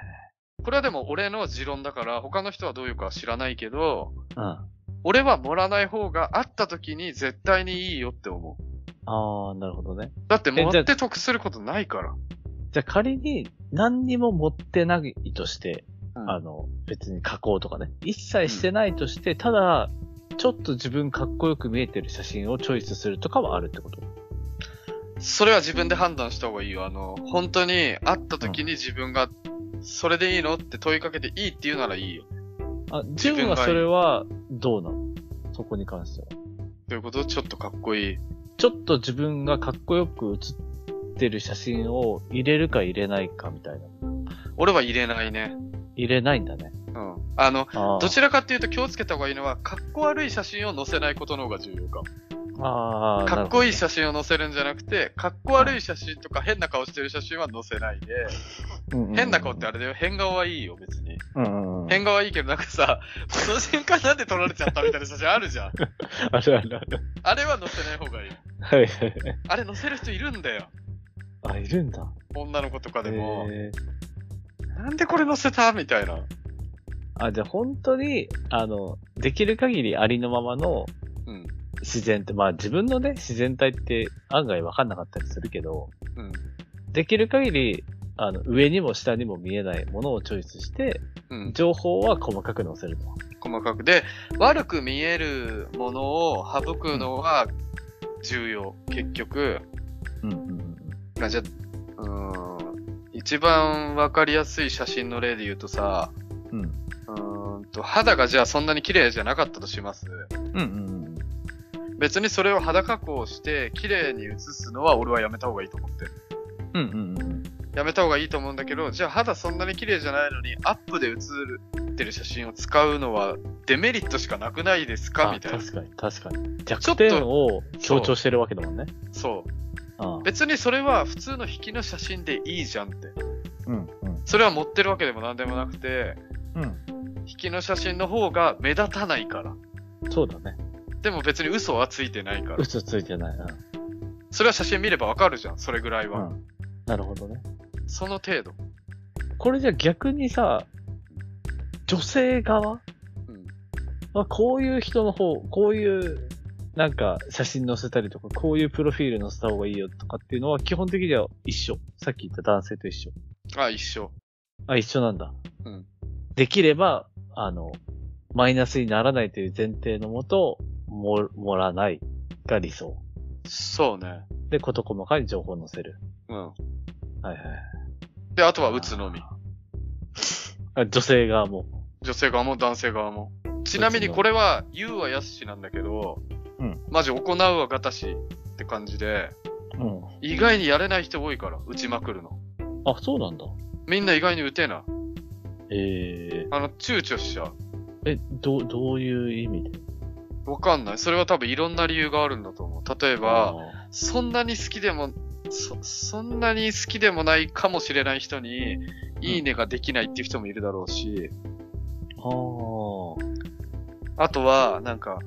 これはでも俺の持論だから、他の人はどういうかは知らないけど、うん。俺は盛らない方があった時に絶対にいいよって思う。ああ、なるほどね。だって持えじゃあって得することないから。じゃあ仮に何にも持ってないとして、うんあの、別に加工とかね、一切してないとして、ただ、ちょっと自分かっこよく見えてる写真をチョイスするとかはあるってこと？それは自分で判断した方がいいよ。あの、本当に会った時に自分が、それでいいのって問いかけていいって言うならいいよ。あ、自分がはそれはどうなの？そこに関しては。ということ？ちょっとかっこいい。ちょっと自分がかっこよく写ってる写真を入れるか入れないかみたいな。俺は入れないね。入れないんだね。うん。あの、あーどちらかっていうと気をつけた方がいいのは、かっこ悪い写真を載せないことの方が重要かも。あーかっこいい写真を載せるんじゃなくて、かっこ悪い写真とか変な顔してる写真は載せないで、うんうんうん変な顔ってあれだよ、変顔はいいよ、別に。うんうんうん。変顔はいいけど、なんかさ、この瞬間なんで撮られちゃったみたいな写真あるじゃん。あるあるある。あれは載せない方がいい。はいはいはい。あれ載せる人いるんだよ。あ、いるんだ。女の子とかでも、なんでこれ載せた？みたいな。あ、じゃあ本当に、あの、できる限りありのままのうん。自然って、まあ自分のね、自然体って案外わかんなかったりするけど、うん。できる限り、あの、上にも下にも見えないものをチョイスして、うん。情報は細かく載せると。細かく。で、悪く見えるものを省くのは重要。結局、うんうんうん。まあ、じゃあ、うーん、一番わかりやすい写真の例で言うとさ、うん。と、肌がじゃあそんなに綺麗じゃなかったとします。うんうん別にそれを肌加工して綺麗に写すのは俺はやめた方がいいと思ってる。うん。うんうんうん。やめた方がいいと思うんだけど、じゃあ肌そんなに綺麗じゃないのにアップで写ってる写真を使うのはデメリットしかなくないですか？あみたいな。確かに、確かに。弱点を強調してるわけだもんね。そう。ああ別にそれは普通の引きの写真でいいじゃんって。うんうん。それは持ってるわけでもなんでもなくて、うん。引きの写真の方が目立たないから。そうだね。でも別に嘘はついてないから。嘘ついてない。それは写真見ればわかるじゃん、それぐらいうん。は。うん。なるほどね。その程度。これじゃ逆にさ、女性側？うん。まあ、こういう人の方、こういう、なんか、写真載せたりとか、こういうプロフィール載せた方がいいよとかっていうのは、基本的には一緒。さっき言った男性と一緒。あ、一緒。あ、一緒なんだ。うん。できれば、あの、マイナスにならないという前提のもと、も、盛らないが理想。そうね。で、事細かに情報を載せる。うん。はいはい。で、あとは打つのみ。あ女性側も。女性側も男性側も。ちなみにこれは、言うはやすしなんだけど、うん。マジ行うはがたしって感じで、うん。意外にやれない人多いから、打ちまくるの。あ、そうなんだ。みんな意外に打てな。えあの、躊躇しちゃう。ー、え、どう、どういう意味で？わかんない。それは多分いろんな理由があるんだと思う。例えば、そんなに好きでも、そ、そんなに好きでもないかもしれない人に、いいねができないっていう人もいるだろうし、あーあとは、なんか、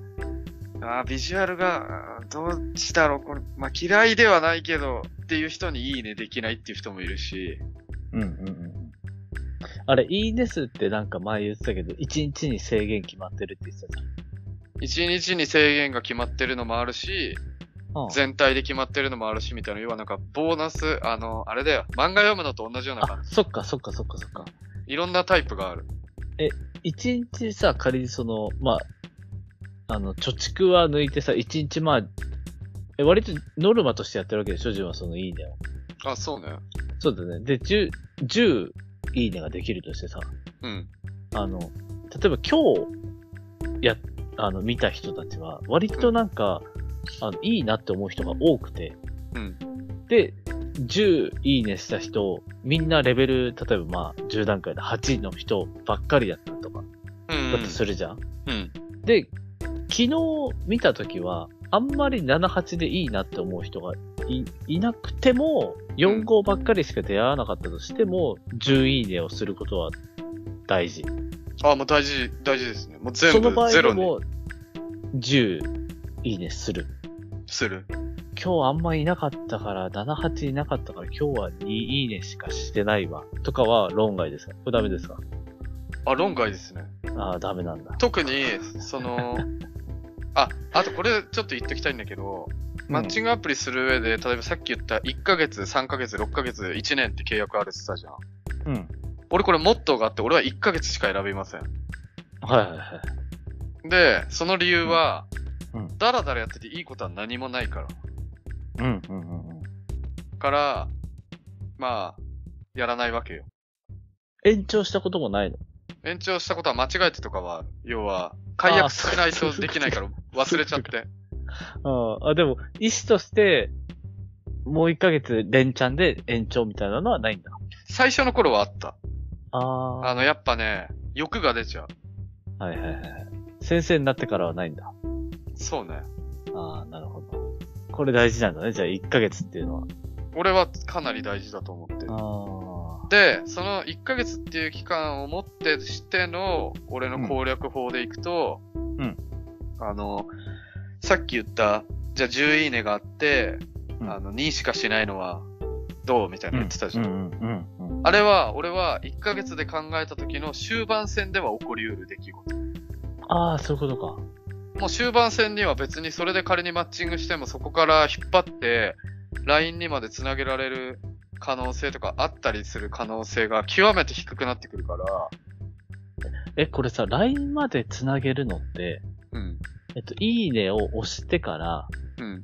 あービジュアルが、どっちだろうこれ、まあ、嫌いではないけど、っていう人にいいねできないっていう人もいるし、うんうんうん。あれ、いいね数ってなんか前言ってたけど、1日に制限決まってるって言ってたじ一日に制限が決まってるのもあるし、全体で決まってるのもあるし、みたいな、要はなんか、ボーナス、あの、あれだよ、漫画読むのと同じような感あ、そっかそっかそっかそっか。じ。いろんなタイプがある。一日さ、仮にその、まあ、あの、貯蓄は抜いてさ、一日まあ、え、割とノルマとしてやってるわけでしょ自分はそのいいねを。あ、そうね。そうだね。で、10、10いいねができるとしてさ、うん。あの、例えば今日、や、あの、見た人たちは、割となんか、あの、いいなって思う人が多くて、うん。で、10いいねした人、みんなレベル、例えばまあ、10段階で8の人ばっかりだったとか、うん。だとするじゃん。うん。で、昨日見たときは、あんまり7、8でいいなって思う人がいいなくても、4、5ばっかりしか出会わなかったとしても、10いいねをすることは大事。あ、もう大事、大事ですね。もう全その場合でも、10いいねする。する。今日あんまいなかったから、7、8いなかったから、今日は2いいねしかしてないわ。とかは論外ですか？これダメですか？あ、論外ですね。ああ、ダメなんだ。特に、その、あ、あとこれちょっと言っときたいんだけど、マッチングアプリする上で、例えばさっき言った1ヶ月、3ヶ月、6ヶ月、1年って契約あるって言ったじゃん。うん。俺これモットーがあって、俺は1ヶ月しか選びません。はいはいはい。で、その理由は、うんダラダラやってていいことは何もないから。うんうんうんうん。から、まあ、やらないわけよ。延長したこともないの？延長したことは間違えてとかは。要は、解約しないとできないから忘れちゃって。ああ、でも、意思として、もう1ヶ月連チャンで延長みたいなのはないんだ。最初の頃はあった。ああ。あの、やっぱね、欲が出ちゃう。はいはいはい。先生になってからはないんだ。そうね。ああ、なるほど。これ大事なんだね。じゃあ1ヶ月っていうのは。俺はかなり大事だと思ってる。あで、その1ヶ月っていう期間をもってしての、俺の攻略法でいくと、うんあの、さっき言った、じゃあ10いいねがあって、うんあの、2しかしないのは、どうみたいなの言ってたじゃん。あれは、俺は1ヶ月で考えた時の終盤戦では起こり得る出来事。ああ、そういうことか。もう終盤戦には別にそれで仮にマッチングしてもそこから引っ張って、LINE にまで繋げられる可能性とかあったりする可能性が極めて低くなってくるから、え、これさ、LINE まで繋げるのって、うん。えっと、いいねを押してから、うん。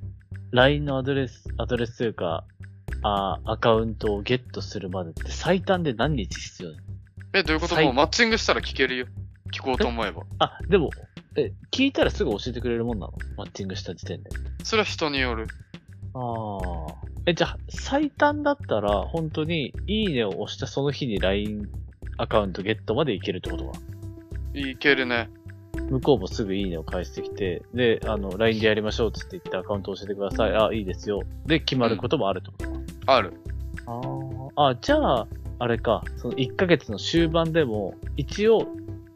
LINE のアドレス、アドレスというか、あーアカウントをゲットするまでって最短で何日必要え、どういうこと？最もうマッチングしたら聞けるよ。聞こうと思えば。あ、でも、え、聞いたらすぐ教えてくれるもんなの？マッチングした時点で。それは人による。ああ。え、じゃあ、最短だったら、本当に、いいねを押したその日に LINE アカウントゲットまでいけるってことか。いけるね。向こうもすぐいいねを返してきて、で、あの、LINE でやりましょうっつって言ってアカウント教えてください。あ、いいですよ。で、決まることもあるってこと？か。ある。ああ。あ、じゃあ、あれか、その1ヶ月の終盤でも、一応、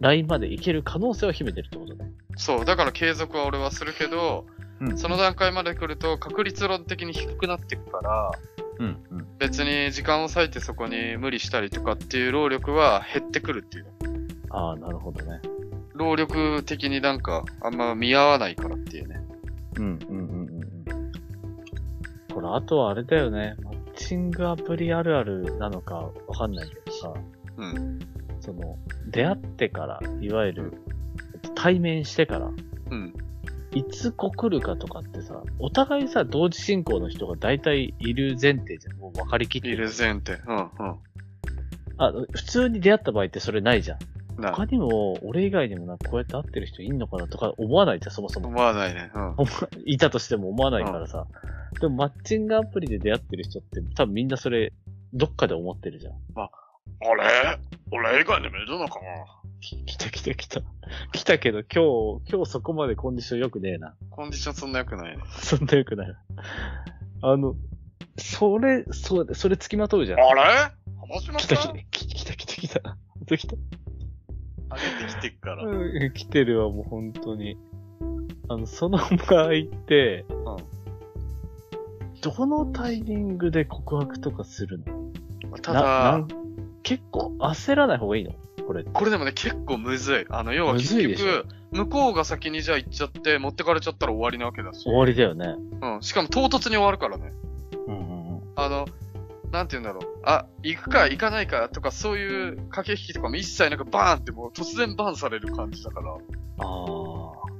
LINE までいける可能性を秘めてるってことね。そう。だから継続は俺はするけど、うんその段階まで来ると確率論的に低くなっていくから、うん、うん。別に時間を割いてそこに無理したりとかっていう労力は減ってくるっていう。ああ、なるほどね。労力的になんかあんま見合わないからっていうね。うん、うん、うん、うんうん。これ、あとはあれだよね。マッチングアプリあるあるなのかわかんないけどさ、うん。その、出会ってから、いわゆる、対面してから、うん。いつ告るかとかってさ、お互いさ、同時進行の人が大体いる前提じゃん。もう分かりきっている前提。うん、うん。あ、普通に出会った場合ってそれないじゃん。な他にも、俺以外にもなんかこうやって会ってる人いんのかなとか思わないじゃん、そもそも。思わないね。うん。いたとしても思わないからさ。でもマッチングアプリで出会ってる人って多分みんなそれ、どっかで思ってるじゃん。あれ？俺以外にもいるのかな？き来た来た来た。来たけど今日、今日そこまでコンディション良くねえな。コンディションそんな良くないね。そんな良くない。あの、それ、そう、それ付きまとうじゃん。あれ？話しま来したた来た来た来た来た。来た来た？上げてきてっから。うん来てるわ、もう本当に。あの、その場合って、どのタイミングで告白とかするの？ただん、結構焦らない方がいいの？これ。これでもね、結構むずい。あの、要は結むずいでしょ局、向こうが先にじゃあ行っちゃって、持ってかれちゃったら終わりなわけだし。終わりだよね。うん。しかも唐突に終わるからね。うんうんうん。あの、なんて言うんだろう。あ、行くか行かないかとか、そういう駆け引きとかも一切なんかバーンってもう突然バーンされる感じだから。ああ。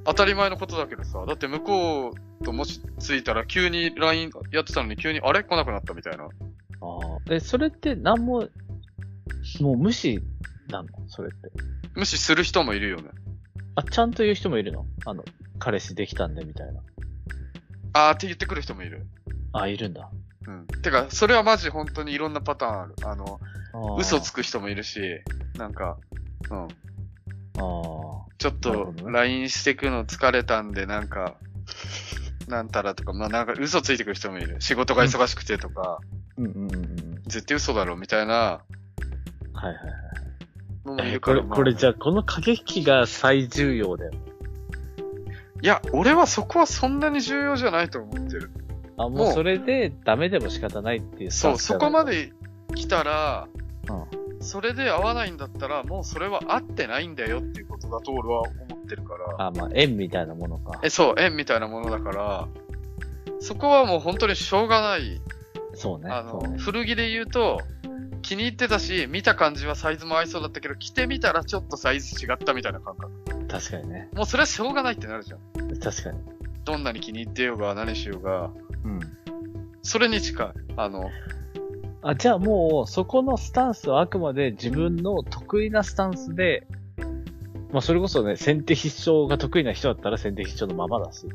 当たり前のことだけどさ。だって向こうともし着いたら急に LINE やってたのに急にあれ？来なくなったみたいな。ああ。え、それって何も、もう無視なの？それって。無視する人もいるよね。あ、ちゃんと言う人もいるの？あの、彼氏できたんでみたいな。あーって言ってくる人もいる。あ、いるんだ。うん。てか、それはマジ本当にいろんなパターンある。あの、あー嘘つく人もいるし、なんか、うん。ああ。ちょっと LINE してくの疲れたんで、なんか、なんたらとか、まあなんか嘘ついてくる人もいる。仕事が忙しくてとか、うんうんうんうん。絶対嘘だろみたいなはいはいはい。のもいえるから。これ、これじゃゃあ、この駆け引きが最重要だよ。いや、俺はそこはそんなに重要じゃないと思ってる。あ、ももううそれでダメでも仕方ないっていうスタそう、ンスじゃなこま。で来たら、うんそれで合わないんだったら、もうそれは合ってないんだよっていうことだと俺は思ってるから。あ、まあ、縁みたいなものか。え、そう、縁みたいなものだから、そこはもう本当にしょうがない。そうね。あの、そうね古着で言うと、気に入ってたし、見た感じはサイズも合いそうだったけど、着てみたらちょっとサイズ違ったみたいな感覚。確かにね。もうそれはしょうがないってなるじゃん。確かに。どんなに気に入ってようが何しようが、うん。それに近い。あの、あ、じゃあもう、そこのスタンスはあくまで自分の得意なスタンスで、まあそれこそね、先手必勝が得意な人だったら先手必勝のままだし。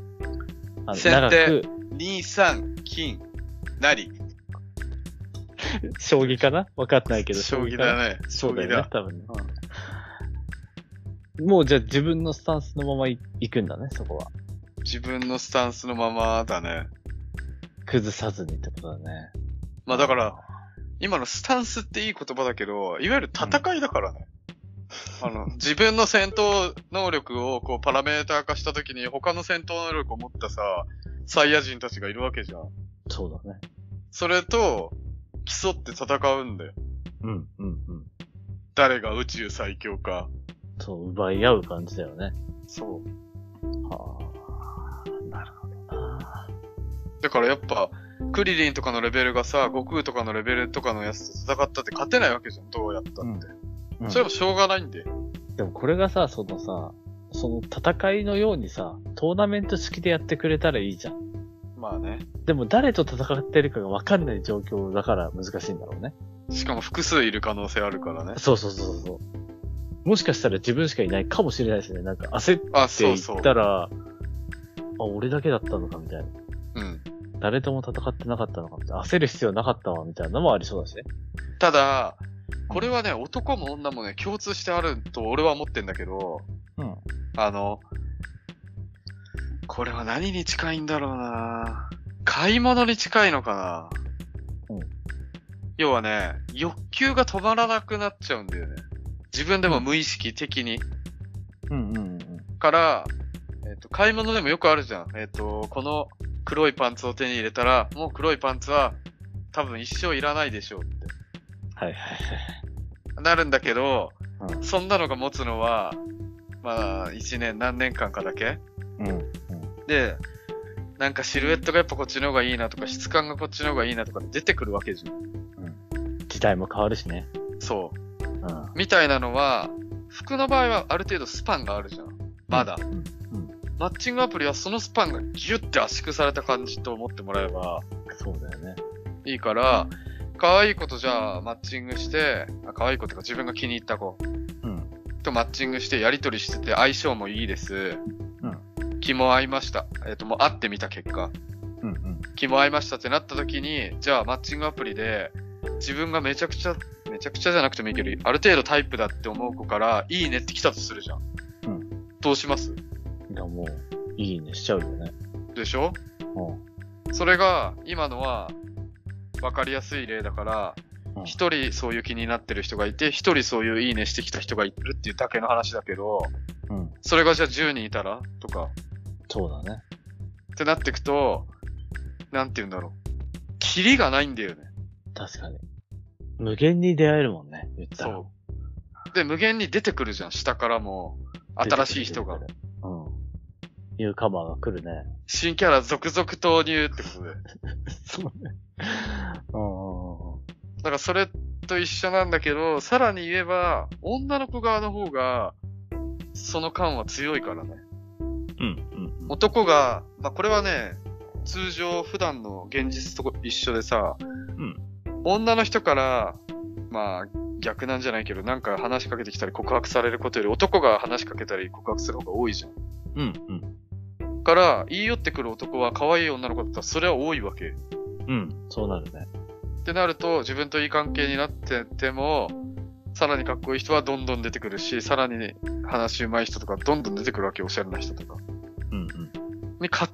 あの先手長く、2、3、金、なり。将棋かな？わかんないけど。将棋だね。そうだよね、多分ね。うんもうじゃあ自分のスタンスのままい行くんだね、そこは。自分のスタンスのままだね。崩さずにってことだね。まあだから、、今のスタンスっていい言葉だけど、いわゆる戦いだからね。あの、自分の戦闘能力をこうパラメーター化したときに他の戦闘能力を持ったさ、サイヤ人たちがいるわけじゃん。そうだね。それと、競って戦うんだよ。うん、うん、うん。誰が宇宙最強か。そう、奪い合う感じだよね。そう。はあ、なるほどな。だからやっぱ、クリリンとかのレベルがさ、悟空とかのレベルとかのやつと戦ったって勝てないわけじゃん。どうやったって。うんそれもしょうがないんで。でもこれがさ、そのさ、その戦いのようにさ、トーナメント式でやってくれたらいいじゃん。まあね。でも誰と戦ってるかがわかんない状況だから難しいんだろうね。しかも複数いる可能性あるからね。そうそうそうそう。もしかしたら自分しかいないかもしれないですね。なんか焦ってあ、いっ。たら、あ、俺だけだったのかみたいな。うん。誰とも戦ってなかったのかみたいな。焦る必要なかったわみたいなのもありそうだしね。ただ、これはね、男も女もね、共通してあると俺は思ってんだけど、うん。あの、これは何に近いんだろうな買い物に近いのかなうん要はね、欲求が止まらなくなっちゃうんだよね。自分でも無意識的に。うんうんうん。から、えっ、と、買い物でもよくあるじゃん。えっ、と、この黒いパンツを手に入れたら、もう黒いパンツは多分一生いらないでしょうって。はいはいはい。なるんだけど、うんそんなのが持つのは、まあ、一年何年間かだけ？うん。うん。で、なんかシルエットがやっぱこっちの方がいいなとか、質感がこっちの方がいいなとか出てくるわけじゃん。時代も変わるしね。そう。うん。みたいなのは、服の場合はある程度スパンがあるじゃん。まだ。うん。マッチングアプリはそのスパンがギュッて圧縮された感じと思ってもらえばそうだよね。いいから、可愛い子とじゃあマッチングして、あ可愛い子っていうか自分が気に入った子うん。とマッチングしてやりとりしてて相性もいいです。気も合いました。えっ、と、もう会ってみた結果、うん。うん。気も合いましたってなった時に、じゃあマッチングアプリで、自分がめちゃくちゃ、めちゃくちゃじゃなくてもいいけど、ある程度タイプだって思う子から、いいねって来たとするじゃん。うん。どうします？いや、もう、いいねしちゃうよね。でしょ？うん。それが、今のは、わかりやすい例だから、ううん一人そういう気になってる人がいて、一人そういういいねしてきた人がいるっていうだけの話だけど、うん。それがじゃあ10人いたら？とか、そうだね。ってなっていくと、なんて言うんだろう。キリがないんだよね。確かに。無限に出会えるもんね、言ったら。そう。で、無限に出てくるじゃん、下からも。新しい人が。うん。ニューカマーが来るね。新キャラ続々投入ってことで。そうね。うんうんうんだからそれと一緒なんだけど、さらに言えば、女の子側の方が、その感は強いからね。うん。うん。男が、まあ、これはね、通常普段の現実と一緒でさ、ん女の人から、まあ、逆なんじゃないけど、なんか話しかけてきたり告白されることより男が話しかけたり告白する方が多いじゃん。うん。うん。から、言い寄ってくる男は可愛い女の子だったらそれは多いわけ。うん。そうなるね。ってなると、自分といい関係になってても、さらにかっこいい人はどんどん出てくるし、さらに、ね、話上手い人とかどんどん出てくるわけ、おしゃれな人とか。うん。うん。にか、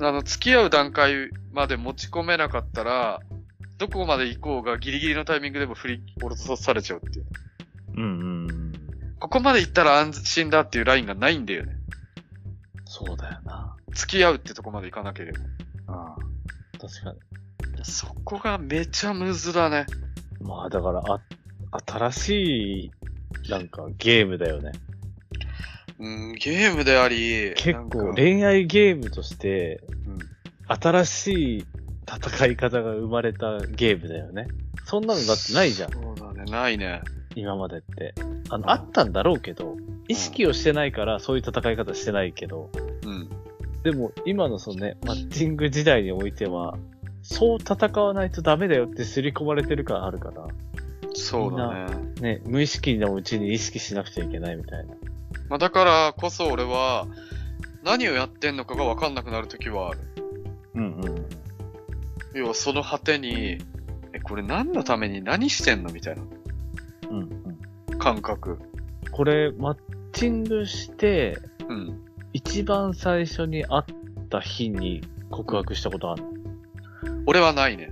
あの、付き合う段階まで持ち込めなかったら、どこまで行こうがギリギリのタイミングでも振り下ろされちゃうっていう。うん。うん。ここまで行ったら安心だっていうラインがないんだよね。そうだよな。付き合うってとこまで行かなければ。ああ。確かに。そこがめちゃむずだね。まあ、だから、あ、新しい、なんか、ゲームだよね。うん、ゲームであり、結構、恋愛ゲームとして、うん新しい戦い方が生まれたゲームだよね。そんなのだってないじゃん。そうだね、ないね。今までって。あの、うんあったんだろうけど、意識をしてないから、そういう戦い方してないけど、うん。でも、今のそのね、マッチング時代においては、そう戦わないとダメだよって刷り込まれてる感あるから、そうだね。ね、無意識のうちに意識しなくちゃいけないみたいな。まあ、だからこそ俺は、何をやってんのかが分かんなくなるときはある。うんうん。要はその果てに、え、これ何のために何してんのみたいなうんうん。感覚。これ、マッチングして、うん。一番最初に会った日に告白したことあるの？俺はないね。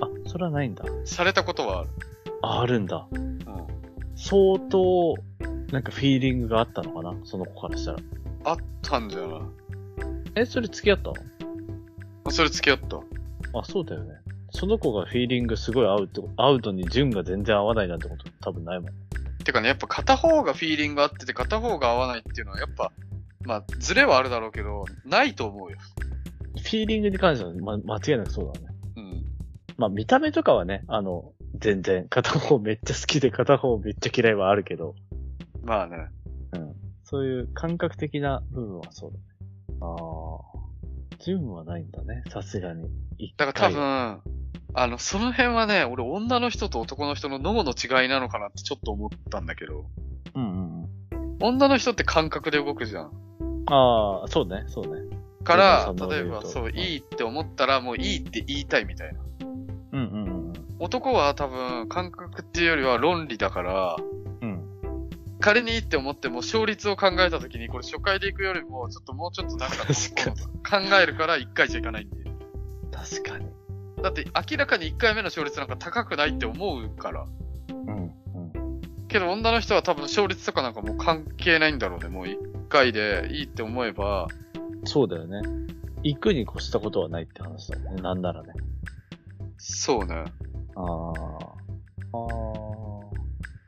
あ、それはないんだ。されたことはある。あ、あるんだ。うん。相当、なんかフィーリングがあったのかな？その子からしたら。あったんじゃない？え、それ付き合ったの？あそれ付き合った。あ、そうだよね。その子がフィーリングすごい合うってこと、合うのに順が全然合わないなんてこと多分ないもん。てかね、やっぱ片方がフィーリング合ってて片方が合わないっていうのはやっぱ、まあ、ズレはあるだろうけど、ないと思うよ。フィーリングに関しては、ま、間違いなくそうだね。うん。まあ見た目とかはね、あの、全然片方めっちゃ好きで片方めっちゃ嫌いはあるけど、まあね。うん。そういう感覚的な部分はそうだね。ああ。順はないんだね、さすがに。一だから多分、あの、その辺はね、俺女の人と男の人の脳の違いなのかなってちょっと思ったんだけど、うんうんうん。女の人って感覚で動くじゃん。ああ、そうね、そうね。から、うん例えば、そう、うんいいって思ったらもういいって言いたいみたいな。うんうん男は多分、感覚っていうよりは論理だから、うん。うん。仮にいいって思っても勝率を考えたときに、これ初回で行くよりも、ちょっともうちょっとなんか、確考えるから1回じゃいかないんで。確かに。だって明らかに1回目の勝率なんか高くないって思うから。うんうん。けど女の人は多分勝率とかなんかもう関係ないんだろうね。もう1回でいいって思えば、そうだよね。行くに越したことはないって話だもんね。なんならね。そうね。ああ。ああ。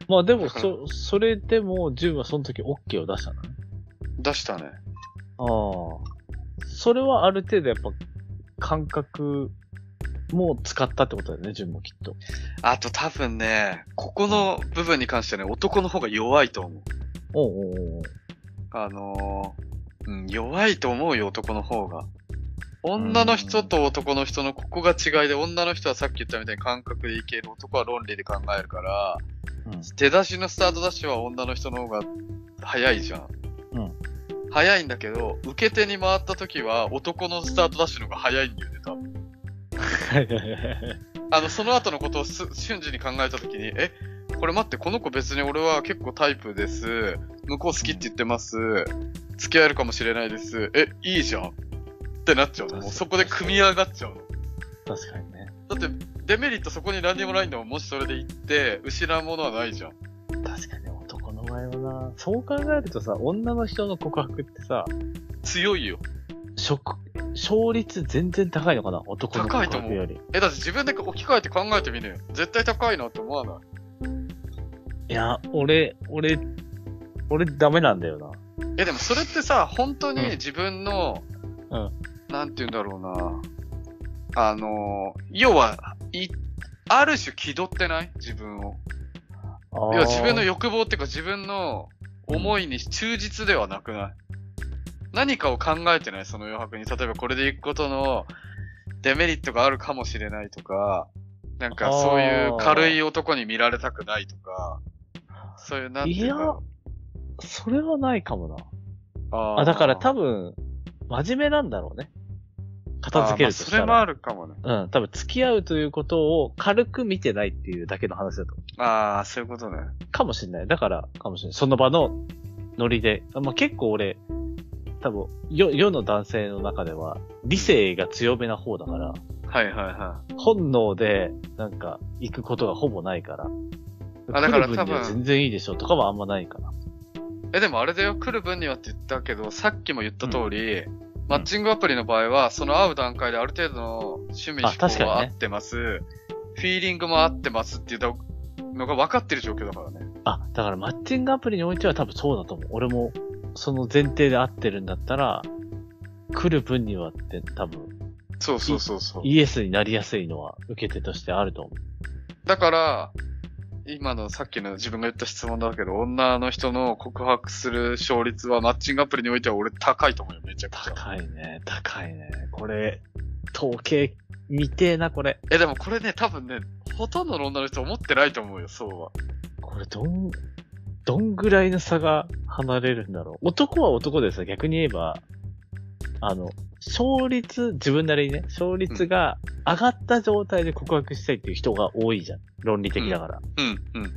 まあでも、そ、それでも、ジュンはその時 OK を出したのね。出したね。ああ。それはある程度やっぱ、感覚も使ったってことだよね、ジュンもきっと。あと多分ね、ここの部分に関してはね、男の方が弱いと思う。おうおうおうあのー、うん、弱いと思うよ、男の方が。女の人と男の人のここが違いで、女の人はさっき言ったみたいに感覚でいける、男は論理で考えるから、うん。出だしのスタートダッシュは女の人の方が早いじゃん。うん。早いんだけど、受け手に回った時は男のスタートダッシュの方が早いんだよね、多分。あの、その後のことをす瞬時に考えた時に、え、これ待って、この子別に俺は結構タイプです。向こう好きって言ってます。付き合えるかもしれないです。え、いいじゃんってなっちゃうの。もうそこで組み上がっちゃうの。確かにね。だって、デメリットそこに何にもないんだもん。もしそれで言って、失うものはないじゃん。確かに男の場合はな、そう考えるとさ、女の人の告白ってさ、強いよ。職、勝率全然高いのかな？男の告高いと思う白より。え、だって自分で置き換えて考えてみねよ。絶対高いなって思わない？いや、俺、俺、俺ダメなんだよな。え、でもそれってさ、本当にうん自分の、うんなんて言うんだろうな。あのー、要は、い、ある種気取ってない？自分を。要は自分の欲望っていうか自分の思いに忠実ではなくない、何かを考えてない？その余白に。例えばこれで行くことのデメリットがあるかもしれないとか、なんかそういう軽い男に見られたくないとか、そういうなんていうか。それはないかもな。あーあ、だから多分、真面目なんだろうね。片付けるとしたら。それもあるかもね。うん、多分付き合うということを軽く見てないっていうだけの話だと思ああ、そういうことね。う。かもしれない。だから、かもしれない。その場のノリで。あまあ、結構俺、多分、世、世の男性の中では、理性が強めな方だから、はいはいは本能で、なんか、行くことがほぼないから。あだから多分全然いいでしょとかはあんまないかな。い。え、でもあれだよ、来る分にはって言ったけど、さっきも言った通り、マッチングアプリの場合は、その会う段階である程度の趣味あ思考確かにねは合ってます、フィーリングも合ってますっていうのが分かってる状況だからね。あ、だからマッチングアプリにおいては多分そうだと思う。俺も、その前提で合ってるんだったら、来る分にはって多分、そうそうそうそう。イエスになりやすいのは受け手としてあると思う。だから、今のさっきの自分が言った質問だけど、女の人の告白する勝率はマッチングアプリにおいては俺高いと思うよ、めちゃくちゃ。高いね、高いね。これ、統計、見てえな、これ。え、でもこれね、多分ね、ほとんどの女の人思ってないと思うよ、そうは。これ、どん、どんぐらいの差が離れるんだろう。男は男でさ、逆に言えば、あの、勝率、自分なりにね、勝率が上がった状態で告白したいっていう人が多いじゃん。論理的だから。うん、うん。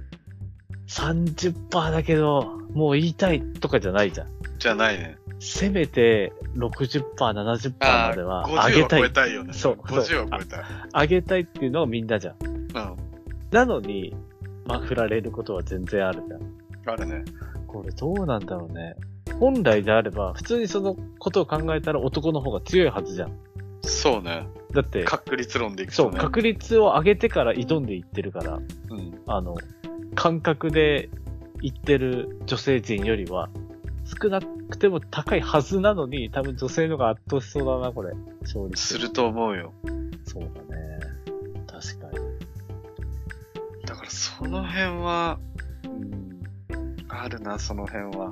30%だけど、もう言いたいとかじゃないじゃん。じゃないね。せめて60%、70%までは50は上げたい。超えたいよね。そう50は超えたい。上げたいっていうのがみんなじゃん。うん。なのに、まあ、振られることは全然あるじゃん。あるね。これどうなんだろうね。本来であれば、普通にそのことを考えたら男の方が強いはずじゃん。そうね。だって、確率論でいくそう、とね。確率を上げてから挑んでいってるから、うん。あの、感覚で言ってる女性陣よりは、少なくても高いはずなのに、多分女性の方が圧倒しそうだな、これ。勝率。すると思うよ。そうだね。確かに。だからその辺は、うん、あるな、その辺は。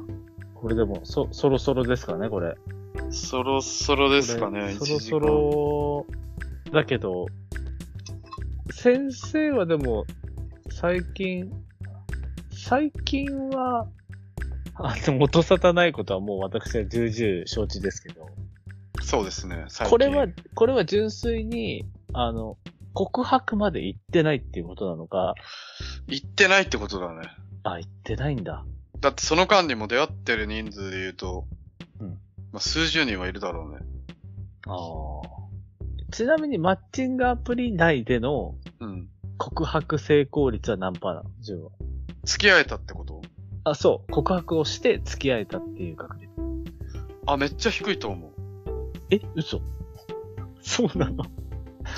これでも、そ、そろそろですかね、これ。そろそろですかね、これそろ1時間そろ、だけど、先生はでも、最近、最近は、あの、元沙汰ないことはもう私は重々承知ですけど、そうですね、最近これは、これは純粋に、あの、告白まで行ってないっていうことなのか、行ってないってことだね。あ、行ってないんだ。だってその間にも出会ってる人数で言うと、うんまあ、数十人はいるだろうね。ああ。ちなみにマッチングアプリ内でのうん。告白成功率は何パーなの？自分は。付き合えたってこと？あ、そう。告白をして付き合えたっていう確率。あ、めっちゃ低いと思う。え？嘘そうなの？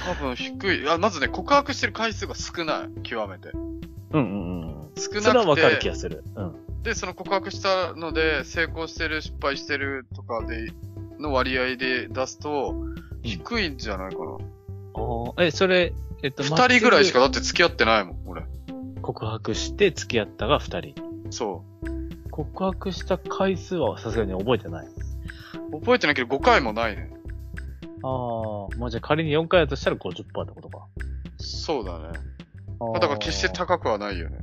多分低い。あ、まずね、告白してる回数が少ない。極めて。うんうんうん。少なくて。それはわかる気がする。うん。で、その告白したので、成功してる、失敗してるとかで、の割合で出すと、低いんじゃないかな。ああ、え、それ、えっと、二、人ぐらいしかマだって付き合ってないもん、俺。告白して付き合ったが二人。そ告白した回数はさすがに覚えてない。う。覚えてないけど5回もないね。ああ、まあじゃあ仮に4回だとしたら50%ってことか。そうだね。あ、だから決して高くはないよね。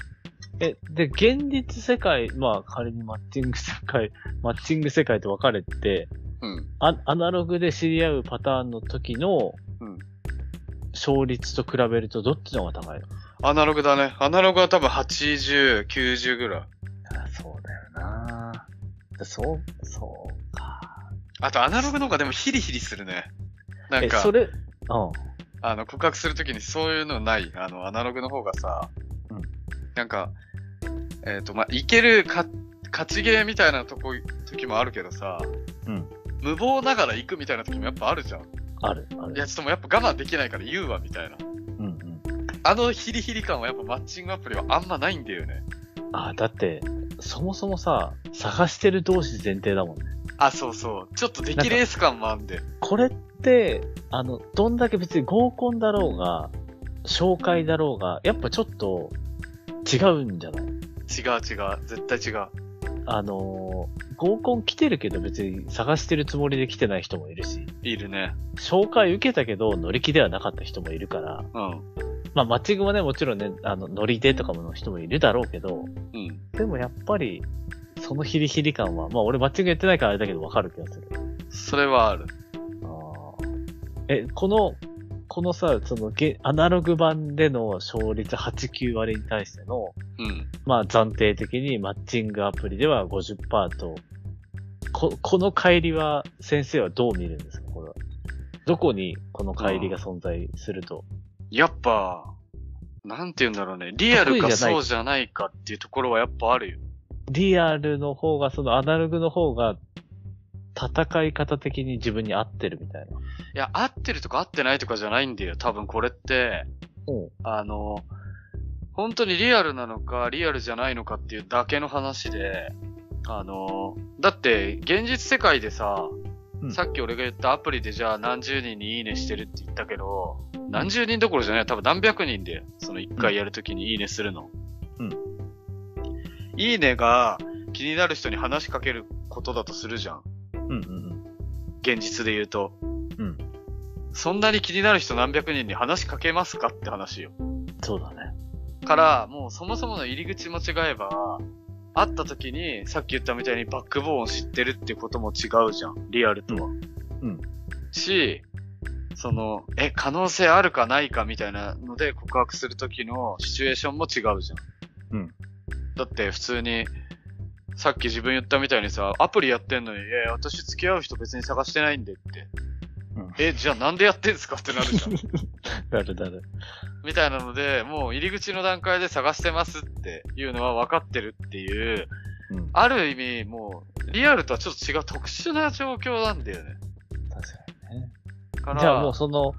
え、で、現実世界、まあ仮にマッチング世界、マッチング世界と分かれて、うん。アアナログで知り合うパターンの時の、うん勝率と比べるとどっちの方が高いの？アナログだね。アナログは多分80、90ぐらい。あそうだよなそう、そうか。あとアナログの方がでもヒリヒリするね。なんえ、かそ、れ、うん。ああの、告白するときにそういうのない。あの、アナログの方がさ、うんなんか、えっ、と、まあ、いけるか、勝ちゲーみたいなとこ、時もあるけどさ、うん。無謀ながら行くみたいな時もやっぱあるじゃん。ある、ある。いや、ちょっともうやっぱ我慢できないから言うわ、みたいな。うんうん。あのヒリヒリ感はやっぱマッチングアプリはあんまないんだよね。あ、だって、そもそもさ、探してる同士前提だもんね。あ、そうそう。ちょっと出来レース感もあんで。これって、あの、どんだけ別に合コンだろうが、紹介だろうが、やっぱちょっと違うんじゃない？違う違う。絶対違う。あのー合コン来てるけど別に探してるつもりで来てない人もいるし、いるね。紹介受けたけど乗り気ではなかった人もいるから、うん。まあマッチングもね、もちろんね、あの、乗りでとかもの人もいるだろうけど、うん。でもやっぱり、そのヒリヒリ感は、まあ俺マッチングやってないからあれだけどわかる気がする。それはある。あーえ、この、このさ、そのゲ、アナログ版での勝率8、9割に対しての、うん。まあ暫定的にマッチングアプリでは50%と、こ、この乖離は先生はどう見るんですか？これは。どこにこの乖離が存在すると？やっぱ、なんて言うんだろうね。リアルかそうじゃないかっていうところはやっぱあるよ。リアルの方が、そのアナログの方が、戦い方的に自分に合ってるみたいな。いや、合ってるとか合ってないとかじゃないんだよ。多分これって、うん。あの、本当にリアルなのか、リアルじゃないのかっていうだけの話で、あの、だって、現実世界でさ、うんさっき俺が言ったアプリでじゃあ何十人にいいねしてるって言ったけど、何十人どころじゃない多分何百人で、その一回やるときにいいねするの。うん。いいねが気になる人に話しかけることだとするじゃん。うんうん現実で言うと。うん。そんなに気になる人何百人に話しかけますかって話よ。うん。そうだね。から、もうそもそもの入り口間違えば、会った時に、さっき言ったみたいにバックボーンを知ってるってことも違うじゃん。リアルとは。うん。し、その、え、可能性あるかないかみたいなので告白する時のシチュエーションも違うじゃん。うん。だって普通に、さっき自分言ったみたいにさ、アプリやってんのに、いやいや私付き合う人別に探してないんでって。うんえ、じゃあなんでやってんすかってなるじゃん。だるだる。みたいなので、もう入り口の段階で探してますっていうのは分かってるっていう、うん。ある意味もう、リアルとはちょっと違う特殊な状況なんだよね。確かにね。から、じゃあもうその、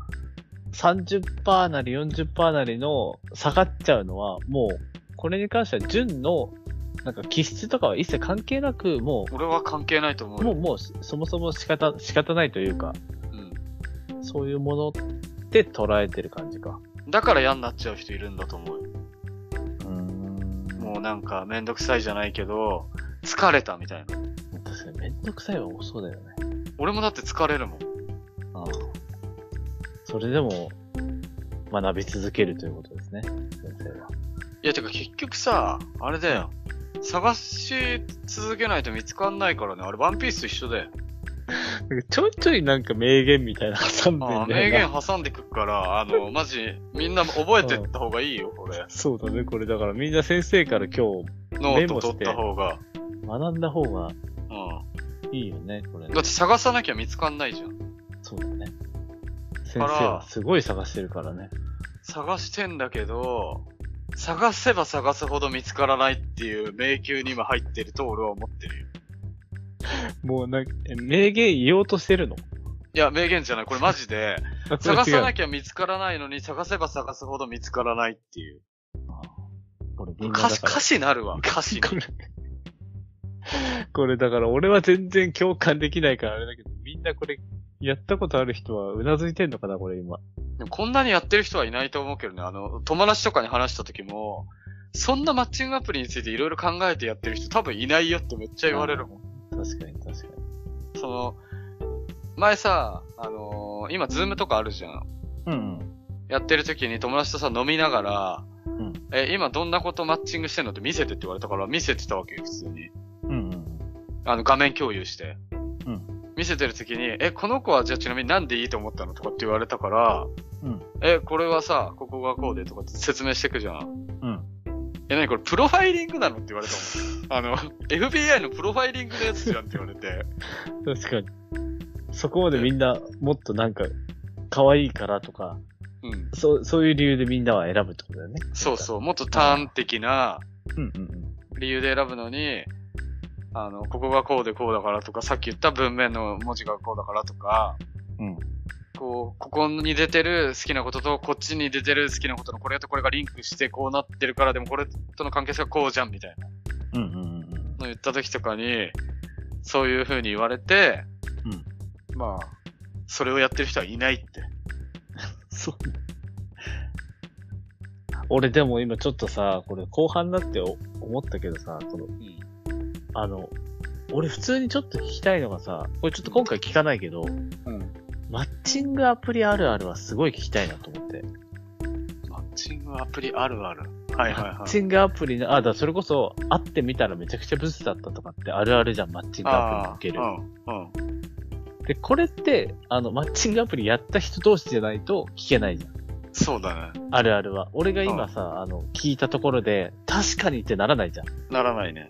30%なり40%なりの下がっちゃうのは、もう、これに関しては純の、なんか気質とかは一切関係なく、も俺は関係ないと思う、もう。もう、そもそも仕方、仕方ないというか、うん。そういうものって捉えてる感じか。だから嫌になっちゃう人いるんだと思うよ。うーん。もうなんかめんどくさいじゃないけど、疲れたみたいな。確かにめんどくさいは多そうだよね。俺もだって疲れるもん。ああ。それでも、学び続けるということですね、先生は。いや、てか結局さ、あれだよ。探し続けないと見つかんないからね。あれ、ワンピースと一緒だよ。ちょいちょいなんか名言みたいな挟んでん。ああ名言挟んでくっから、あの、マジ、みんな覚えてった方がいいよ、これ。そうだね、これだからみんな先生から今ノート取った方が。日学んだ方がうん。いいよね、これねだって探さなきゃ見つかんないじゃん。そうだね。先生はすごい探してるからね。探してんだけど、探せば探すほど見つからないっていう迷宮に今入ってると俺は思ってるよ。もうなんか、え名言言おうとしてるの？いや、名言じゃない。これマジで、探さなききゃ見つからないのに、探せば探すほど見つからないっていう。ゃ。これ歌詞、歌詞なるわ。歌詞に。これ、これだから俺は全然共感できないからあれだけど、みんなこれ、やったことある人はうなずいてんのかな、これ今。でもこんなにやってる人はいないと思うけどね。あの、友達とかに話した時も、そんなマッチングアプリについていろいろ考えてやってる人多分いないよってめっちゃ言われるもん。確かに確かに。その、前さ、あのー今、ズームとかあるじゃん。うん。やってる時に友達とさ、飲みながら、んえ、今どんなことマッチングしてんのって見せてって言われたから見せてたわけよ、普通に。うんうん。あの、画面共有して。うん見せてる時に、え、この子はじゃあちなみになんでいいと思ったのとかって言われたから、うんえ、これはさ、ここがこうでとかって説明してくじゃん。うん。え、なにこれプロファイリングなのって言われたもん。あの、FBI のプロファイリングのやつじゃんって言われて。確かに。そこまでみんな、もっとなんか、可愛いからとか、うん。そう、そういう理由でみんなは選ぶってことだよね。そうそう。もっと端的なう。うんうんうん。理由で選ぶのに、あの、ここがこうでこうだからとか、さっき言った文面の文字がこうだからとか、うん。こう、ここに出てる好きなことと、こっちに出てる好きなことのこれとこれがリンクしてこうなってるから、でもこれとの関係性はこうじゃんみたいなうんうんうんうん。の言った時とかに、そういう風に言われて、まあ、それをやってる人はいないって。そう。俺でも今ちょっとさ、これ後半だってお思ったけどさ、その、うん。あの、俺普通にちょっと聞きたいのがさ、これちょっと今回聞かないけど、うん。マッチングアプリあるあるはすごい聞きたいなと思って。マッチングアプリあるある。はいはいはい。マッチングアプリの、あ、だからそれこそ会ってみたらめちゃくちゃブスだったとかってあるあるじゃん、マッチングアプリにおける。うん。うん。で、これって、あの、マッチングアプリやった人同士じゃないと聞けないじゃん。そうだね。あるあるは。俺が今さ、あの、聞いたところで、確かにってならないじゃん。ならないね。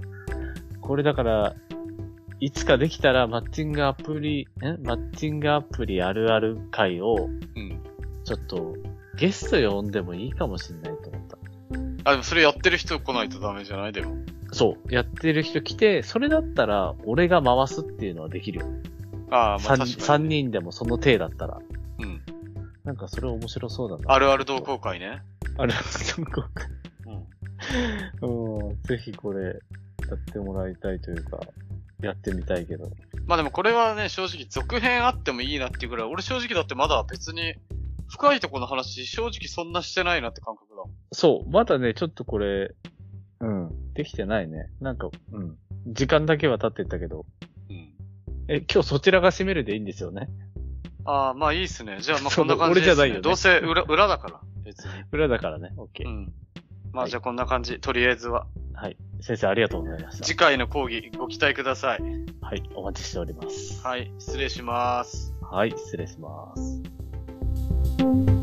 これだから、いつかできたらマッチングアプリ、んマッチングアプリあるある会を、うん。ちょっと、ゲスト呼んでもいいかもしんないと思った。あ、でもそれやってる人来ないとダメじゃない？でも。そう。やってる人来て、それだったら、俺が回すっていうのはできるよ。ああ、まあ三確か三に。人でもその体だったら。うん。なんかそれ面白そうだな。あるある同好会ね。あるある同好会。うん。うん、ぜひこれ、やってもらいたいというか、やってみたいけど。まあでもこれはね、正直続編あってもいいなっていうぐらい、俺正直だってまだ別に深いところの話、正直そんなしてないなって感覚だもん。そう、まだね、ちょっとこれ、うん、できてないね。なんか、うん。時間だけは経ってったけど。うん。え、今日そちらが締めるでいいんですよね？ああ、まあいいっすね。じゃあまあこんな感じです、ね。俺じゃないよねどうせ裏、裏だから、別に。裏だからね。オッケー。うん。まはいあじゃあこんな感じ、とりあえずは。はい。先生ありがとうございました。次回の講義ご期待ください。はい。お待ちしております。はい、失礼します。はい。失礼します。